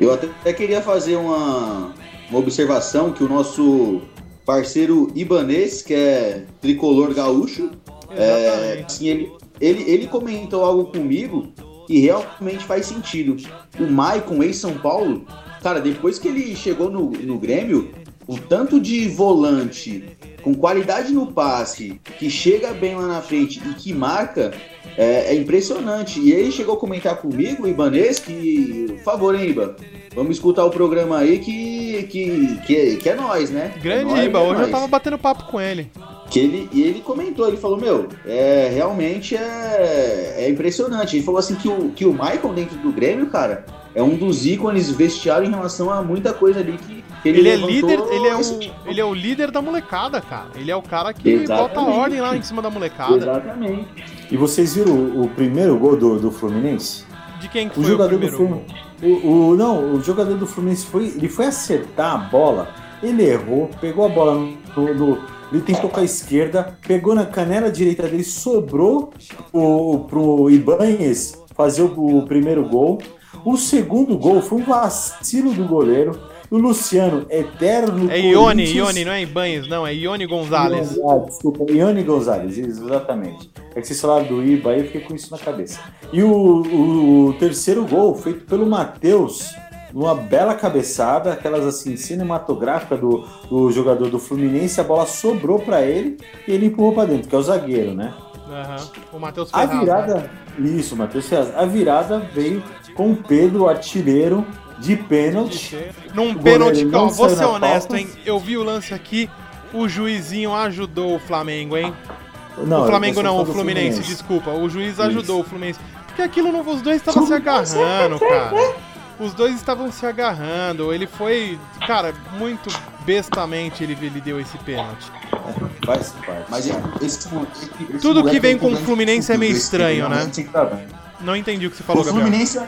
Eu até, até queria fazer uma, uma observação que o nosso parceiro Ibanês, que é tricolor gaúcho, é, assim, ele, ele, ele comentou algo comigo que realmente faz sentido. O Maicon, ex-São Paulo, cara, depois que ele chegou no, no Grêmio, o tanto de volante com qualidade no passe, que chega bem lá na frente e que marca, é, é impressionante. E ele chegou a comentar comigo, o Ibanês, que, por favor, hein, Iba, vamos escutar o programa aí que, que, que, é, que é nós, né? Grande é Iba, é hoje eu nóis. tava batendo papo com ele. Que ele, e ele comentou, ele falou, meu, é, realmente é, é impressionante. Ele falou assim que o, que o Michael dentro do Grêmio, cara, é um dos ícones vestiário em relação a muita coisa ali que ele Ele é líder, ele é, o, ele é o líder da molecada, cara. Ele é o cara que Exatamente. bota ordem lá em cima da molecada. Exatamente. E vocês viram o, o primeiro gol do, do Fluminense? De quem que O foi o, jogador do primeiro gol? Fluminense. O, o- não, o jogador do Fluminense foi. Ele foi acertar a bola, ele errou, pegou a bola no. no- ele tentou com a esquerda, pegou na canela direita dele, sobrou o, pro Ibanez fazer o, o primeiro gol. O segundo gol foi um vacilo do goleiro. O Luciano, eterno. É Ione, Ione, não é Ibanez, não, é Ione Gonzalez. Ah, desculpa, Ione Gonzalez, exatamente. É que vocês falaram do Iba aí, eu fiquei com isso na cabeça. E o, o- o terceiro gol, feito pelo Matheus, numa bela cabeçada, aquelas assim, cinematográfica do, do jogador do Fluminense, a bola sobrou pra ele e ele empurrou pra dentro, que é o zagueiro, né? Aham. O Matheus A Ferraz. né? virada, isso, Matheus Ferraz, a virada veio com o Pedro, artilheiro, de pênalti. Num O pênalti, calma, não vou ser honesto, hein? Eu vi o lance aqui, o juizinho ajudou o Flamengo, hein? Não, o Flamengo não, o do Fluminense, desculpa. O juiz ajudou o Fluminense. Porque aquilo não, os dois estavam se agarrando, cara. Os dois estavam se agarrando. Ele foi, cara, muito bestamente ele, ele deu esse pênalti. Faz parte. Mas esse, cara. esse, esse Tudo que moleque vem com o Fluminense é meio estranho, né? bem. Não entendi o que você O falou, Gabriel. Fluminense,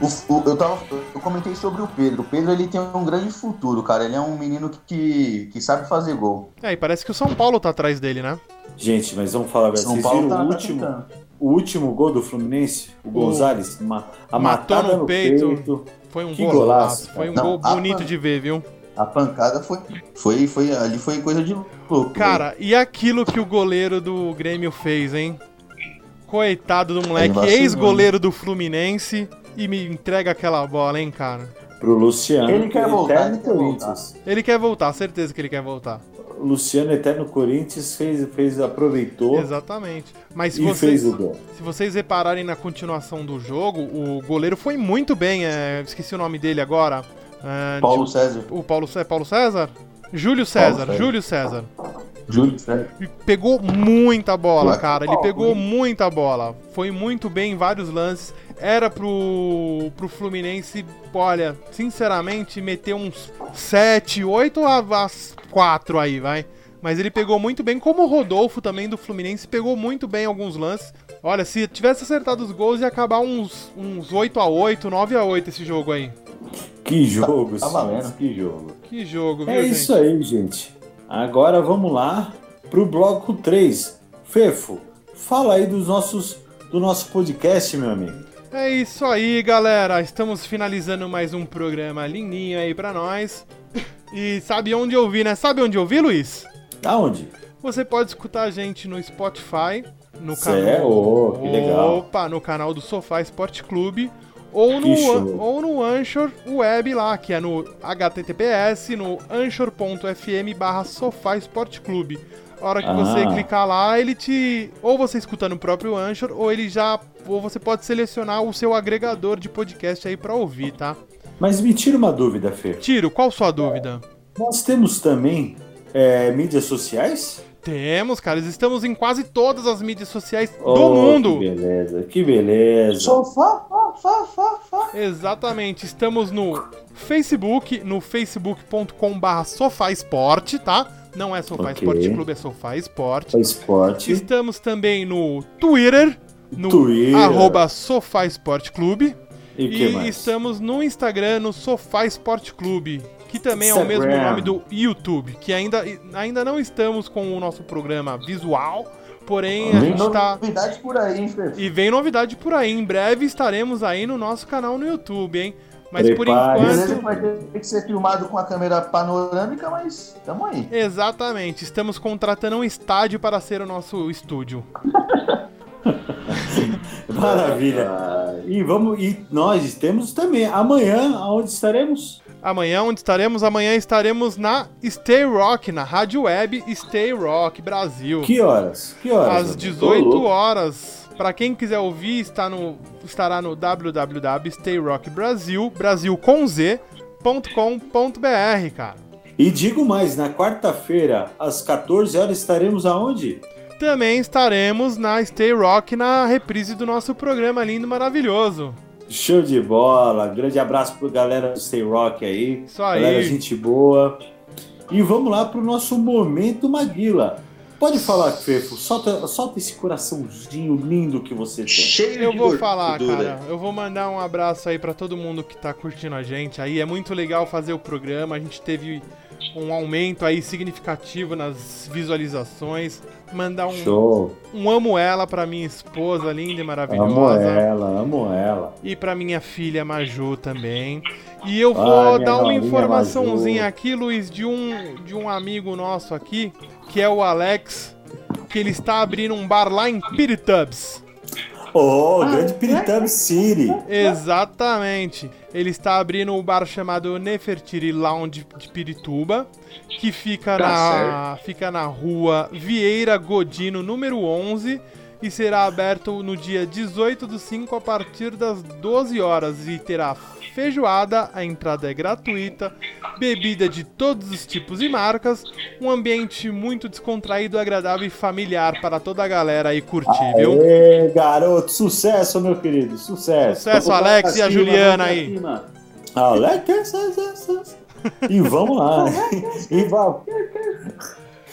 o- o- eu, tava, eu comentei sobre o Pedro. O Pedro ele tem um grande futuro, cara. Ele é um menino que, que sabe fazer gol. É, e parece que o São Paulo tá atrás dele, né? Gente, mas vamos falar, velho. São Vocês Paulo viram tá, o último, tentando. o último gol do Fluminense? O Gonzalez? ma- a Matou no no peito. peito. Foi um Que golaço. golaço, Foi um gol Não, a bonito pan- de ver, viu? A pancada foi, foi, foi. Ali foi coisa de louco. Cara, e aquilo que o goleiro do Grêmio fez, hein? Coitado do moleque, ex-goleiro do Fluminense, e me entrega aquela bola, hein, cara? Pro Luciano. Ele quer voltar, ele quer Corinthians. Ele quer voltar, certeza que ele quer voltar. Luciano, eterno Corinthians, fez, fez, aproveitou Exatamente. Mas se e vocês, fez o gol. se vocês repararem na continuação do jogo, o goleiro foi muito bem. é, esqueci o nome dele agora. É, Paulo César. O Paulo, é Paulo César? Júlio César, César. Júlio César. Júlio César. Ele pegou muita bola, cara. Ele pegou hein? muita bola. Foi muito bem em vários lances. Era pro, pro Fluminense, olha, sinceramente, meter uns 7, 8 a 4 aí, vai. Mas ele pegou muito bem, como o Rodolfo também do Fluminense pegou muito bem alguns lances. Olha, se tivesse acertado os gols, ia acabar uns, uns 8 a 8 9 a 8 esse jogo aí. Que jogo, tá senhores, valendo. que jogo. Que jogo, viu, É gente? isso aí, gente. Agora vamos lá pro bloco 3. Fefo, fala aí dos nossos, do nosso podcast, meu amigo. É isso aí, galera. Estamos finalizando mais um programa lindinho aí pra nós. E sabe onde ouvir, né? Sabe onde ouvir, Luiz? Aonde? Você pode escutar a gente no Spotify, no Cê- canal. ô, que legal. Opa, no canal do Sofá Esporte Clube. Ou no, ou no Anchor Web lá, que é no https, no anchor.fm barra Sofá Esporte Clube. A hora que você Ah. clicar lá, ele te. Ou você escuta no próprio Anchor, ou ele já. Ou você pode selecionar o seu agregador de podcast aí pra ouvir, tá? Mas me tira uma dúvida, Fê. Tiro, qual sua dúvida? Nós temos também é, mídias sociais? Temos, cara, estamos em quase todas as mídias sociais do Oh, mundo. Que beleza, que beleza. Sofá, fá, fá, fá, fá. Exatamente, estamos no Facebook, no facebook.com/barra Sofá Esporte, tá? Não é Sofá Ok. Esporte Clube, é Sofá Esporte. Esporte. Estamos também no Twitter, no Twitter. arroba Sofá Esporte Clube. E E estamos no Instagram, no Sofá Esporte Clube, que também é o Instagram. mesmo nome do YouTube, que ainda, ainda não estamos com o nosso programa visual, porém a Vem gente tá... novidade por aí, hein, Fê? E vem novidade por aí, em breve estaremos aí no nosso canal no YouTube, hein? Mas por Prepare-se. Beleza enquanto... que vai ter que ser filmado com a câmera panorâmica, mas tamo aí. Exatamente, estamos contratando um estádio para ser o nosso estúdio. [LAUGHS] Maravilha. E vamos e nós temos também amanhã aonde estaremos? Amanhã, onde estaremos? Amanhã estaremos na Stay Rock, na rádio web Stay Rock Brasil. Que horas? Que horas? Às amigo? 18 Tô louco. horas. Pra quem quiser ouvir, está no, estará no www.stayrockbrasil, Brasil com Z.com.br, cara. E digo mais, na quarta-feira, às 14 horas, estaremos aonde? Também estaremos na Stay Rock na reprise do nosso programa lindo maravilhoso. Show de bola! Grande abraço pra galera do Stay Rock aí. Isso aí. Galera, gente boa. E vamos lá pro nosso Momento Maguila. Pode falar, Fefo. Solta, solta esse coraçãozinho lindo que você tem. Cheio Eu de vou falar, cara. Eu vou mandar um abraço aí pra todo mundo que tá curtindo a gente aí. É muito legal fazer o programa. A gente teve um aumento aí significativo nas visualizações. Mandar um, Show. um amo ela pra minha esposa linda e Amo maravilhosa. ela, amo ela. E pra minha filha Maju também. E eu Ai, vou dar uma informaçãozinha Maju. aqui, Luiz, de um, de um amigo nosso aqui, que é o Alex, que ele está abrindo um bar lá em Piritubs. Oh, grande Piritama City. Exatamente. Ele está abrindo um bar chamado Nefertiti Lounge de Pirituba, que fica, Tá na, fica na rua Vieira Godino, número 11, e será aberto no dia 18 do 5 a partir das 12 horas e terá feijoada, a entrada é gratuita, bebida de todos os tipos e marcas, um ambiente muito descontraído, agradável e familiar para toda a galera aí curtir, viu? Aê, garoto, sucesso, meu querido, sucesso. Sucesso, Vamos Alex e a Juliana vamos pra aí. cima. Alex, e vamos lá. E, va-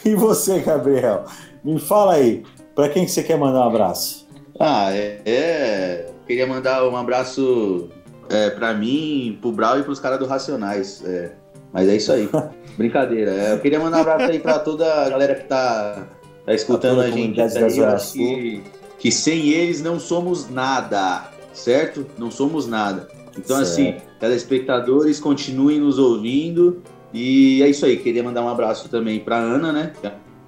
e você, Gabriel? Me fala aí, pra quem que você quer mandar um abraço? Ah, é, é. Queria mandar um abraço é, pra mim, pro Brau e pros caras do Racionais. é. Mas é isso aí. [LAUGHS] Brincadeira. É, eu queria mandar um abraço aí pra toda a galera que tá, tá escutando a a gente. aí. que, que sem eles não somos nada, certo? Não somos nada. Então, Certo. assim, telespectadores, continuem nos ouvindo. E é isso aí. Queria mandar um abraço também pra Ana, né?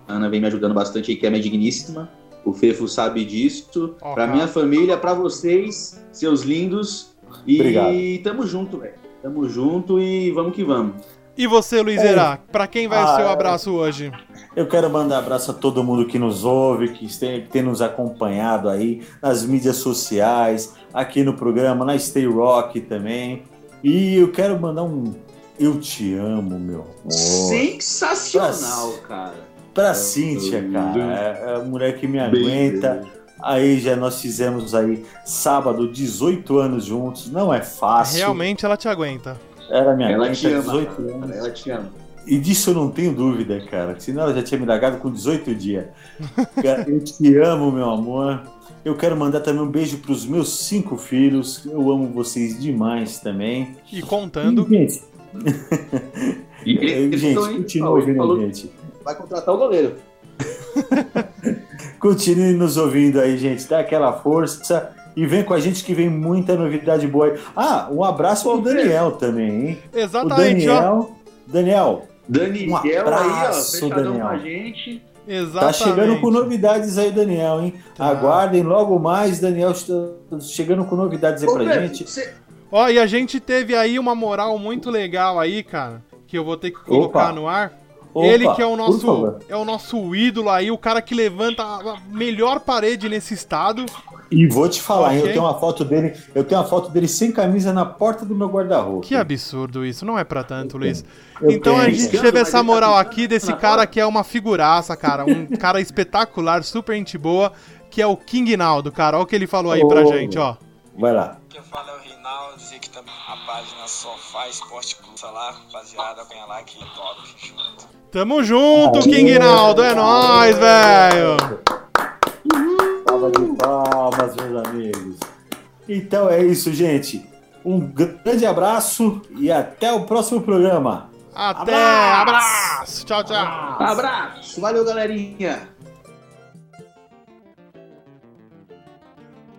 A Ana vem me ajudando bastante aí, que é minha digníssima. O Fefo sabe disso. Ó, pra cara. minha família, pra vocês, seus lindos. E Obrigado. tamo junto, velho. Tamo junto e vamos que vamos. E você, Luiz É. Herá, pra quem vai Ah, o seu é. abraço hoje? Eu quero mandar abraço a todo mundo que nos ouve, que tem, que tem nos acompanhado aí nas mídias sociais, aqui no programa, na Stay Rock também. E eu quero mandar um Eu te amo, meu amor. Sensacional, cara. Pra Cíntia, cara. É é a mulher que me aguenta. Aí já nós fizemos aí sábado 18 anos juntos. Não é fácil. Realmente ela te aguenta. Ela me Ela aguenta te ama. 18 cara. anos. Ela te ama. E disso eu não tenho dúvida, cara. Senão ela já tinha me largado com 18 dias. Eu te amo, meu amor. Eu quero mandar também um beijo pros meus cinco filhos. Eu amo vocês demais também. E contando. E, gente, E gente, ele ouvindo falou gente. Vai contratar o goleiro. [LAUGHS] Continue nos ouvindo aí, gente. Dá aquela força. E vem com a gente que vem muita novidade boa aí. Ah, um abraço pro Pô, Daniel também, hein? O Exatamente, ó. Daniel. Daniel, Daniel Um aí, ó, abraço, fechadão Daniel. com a gente. tá Exatamente. chegando com novidades aí, Daniel, hein? Tá. Aguardem logo mais, Daniel chegando com novidades aí Ô, pra Pedro, gente. você- Ó, e a gente teve aí uma moral muito legal aí, cara, que eu vou ter que colocar Opa. no ar. Opa, Ele que é o nosso é o nosso ídolo aí, o cara que levanta a melhor parede nesse estado. E vou te falar, hein, Ok. eu tenho uma foto dele, eu tenho uma foto dele sem camisa na porta do meu guarda-roupa. Que absurdo isso, não é pra tanto, Luiz. Eu Então a tenho, gente cara. teve essa tá moral aqui desse cara que é uma figuraça, cara, um [LAUGHS] cara espetacular, super gente boa, que é o King Naldo, cara. Olha o que ele falou aí pra Ô. gente, ó. Vai lá. Quem fala é o Reinaldo, dizer que também a página Sofá Esporte Clube, tá lá, rapaziada, acompanha lá que top, junto. Tamo junto, King Naldo, é nóis, velho. Salva de palmas, meus amigos. Então é isso, gente. Um grande abraço e até o próximo programa. Até, Abraço. abraço, tchau, tchau. Abraço. Valeu, galerinha.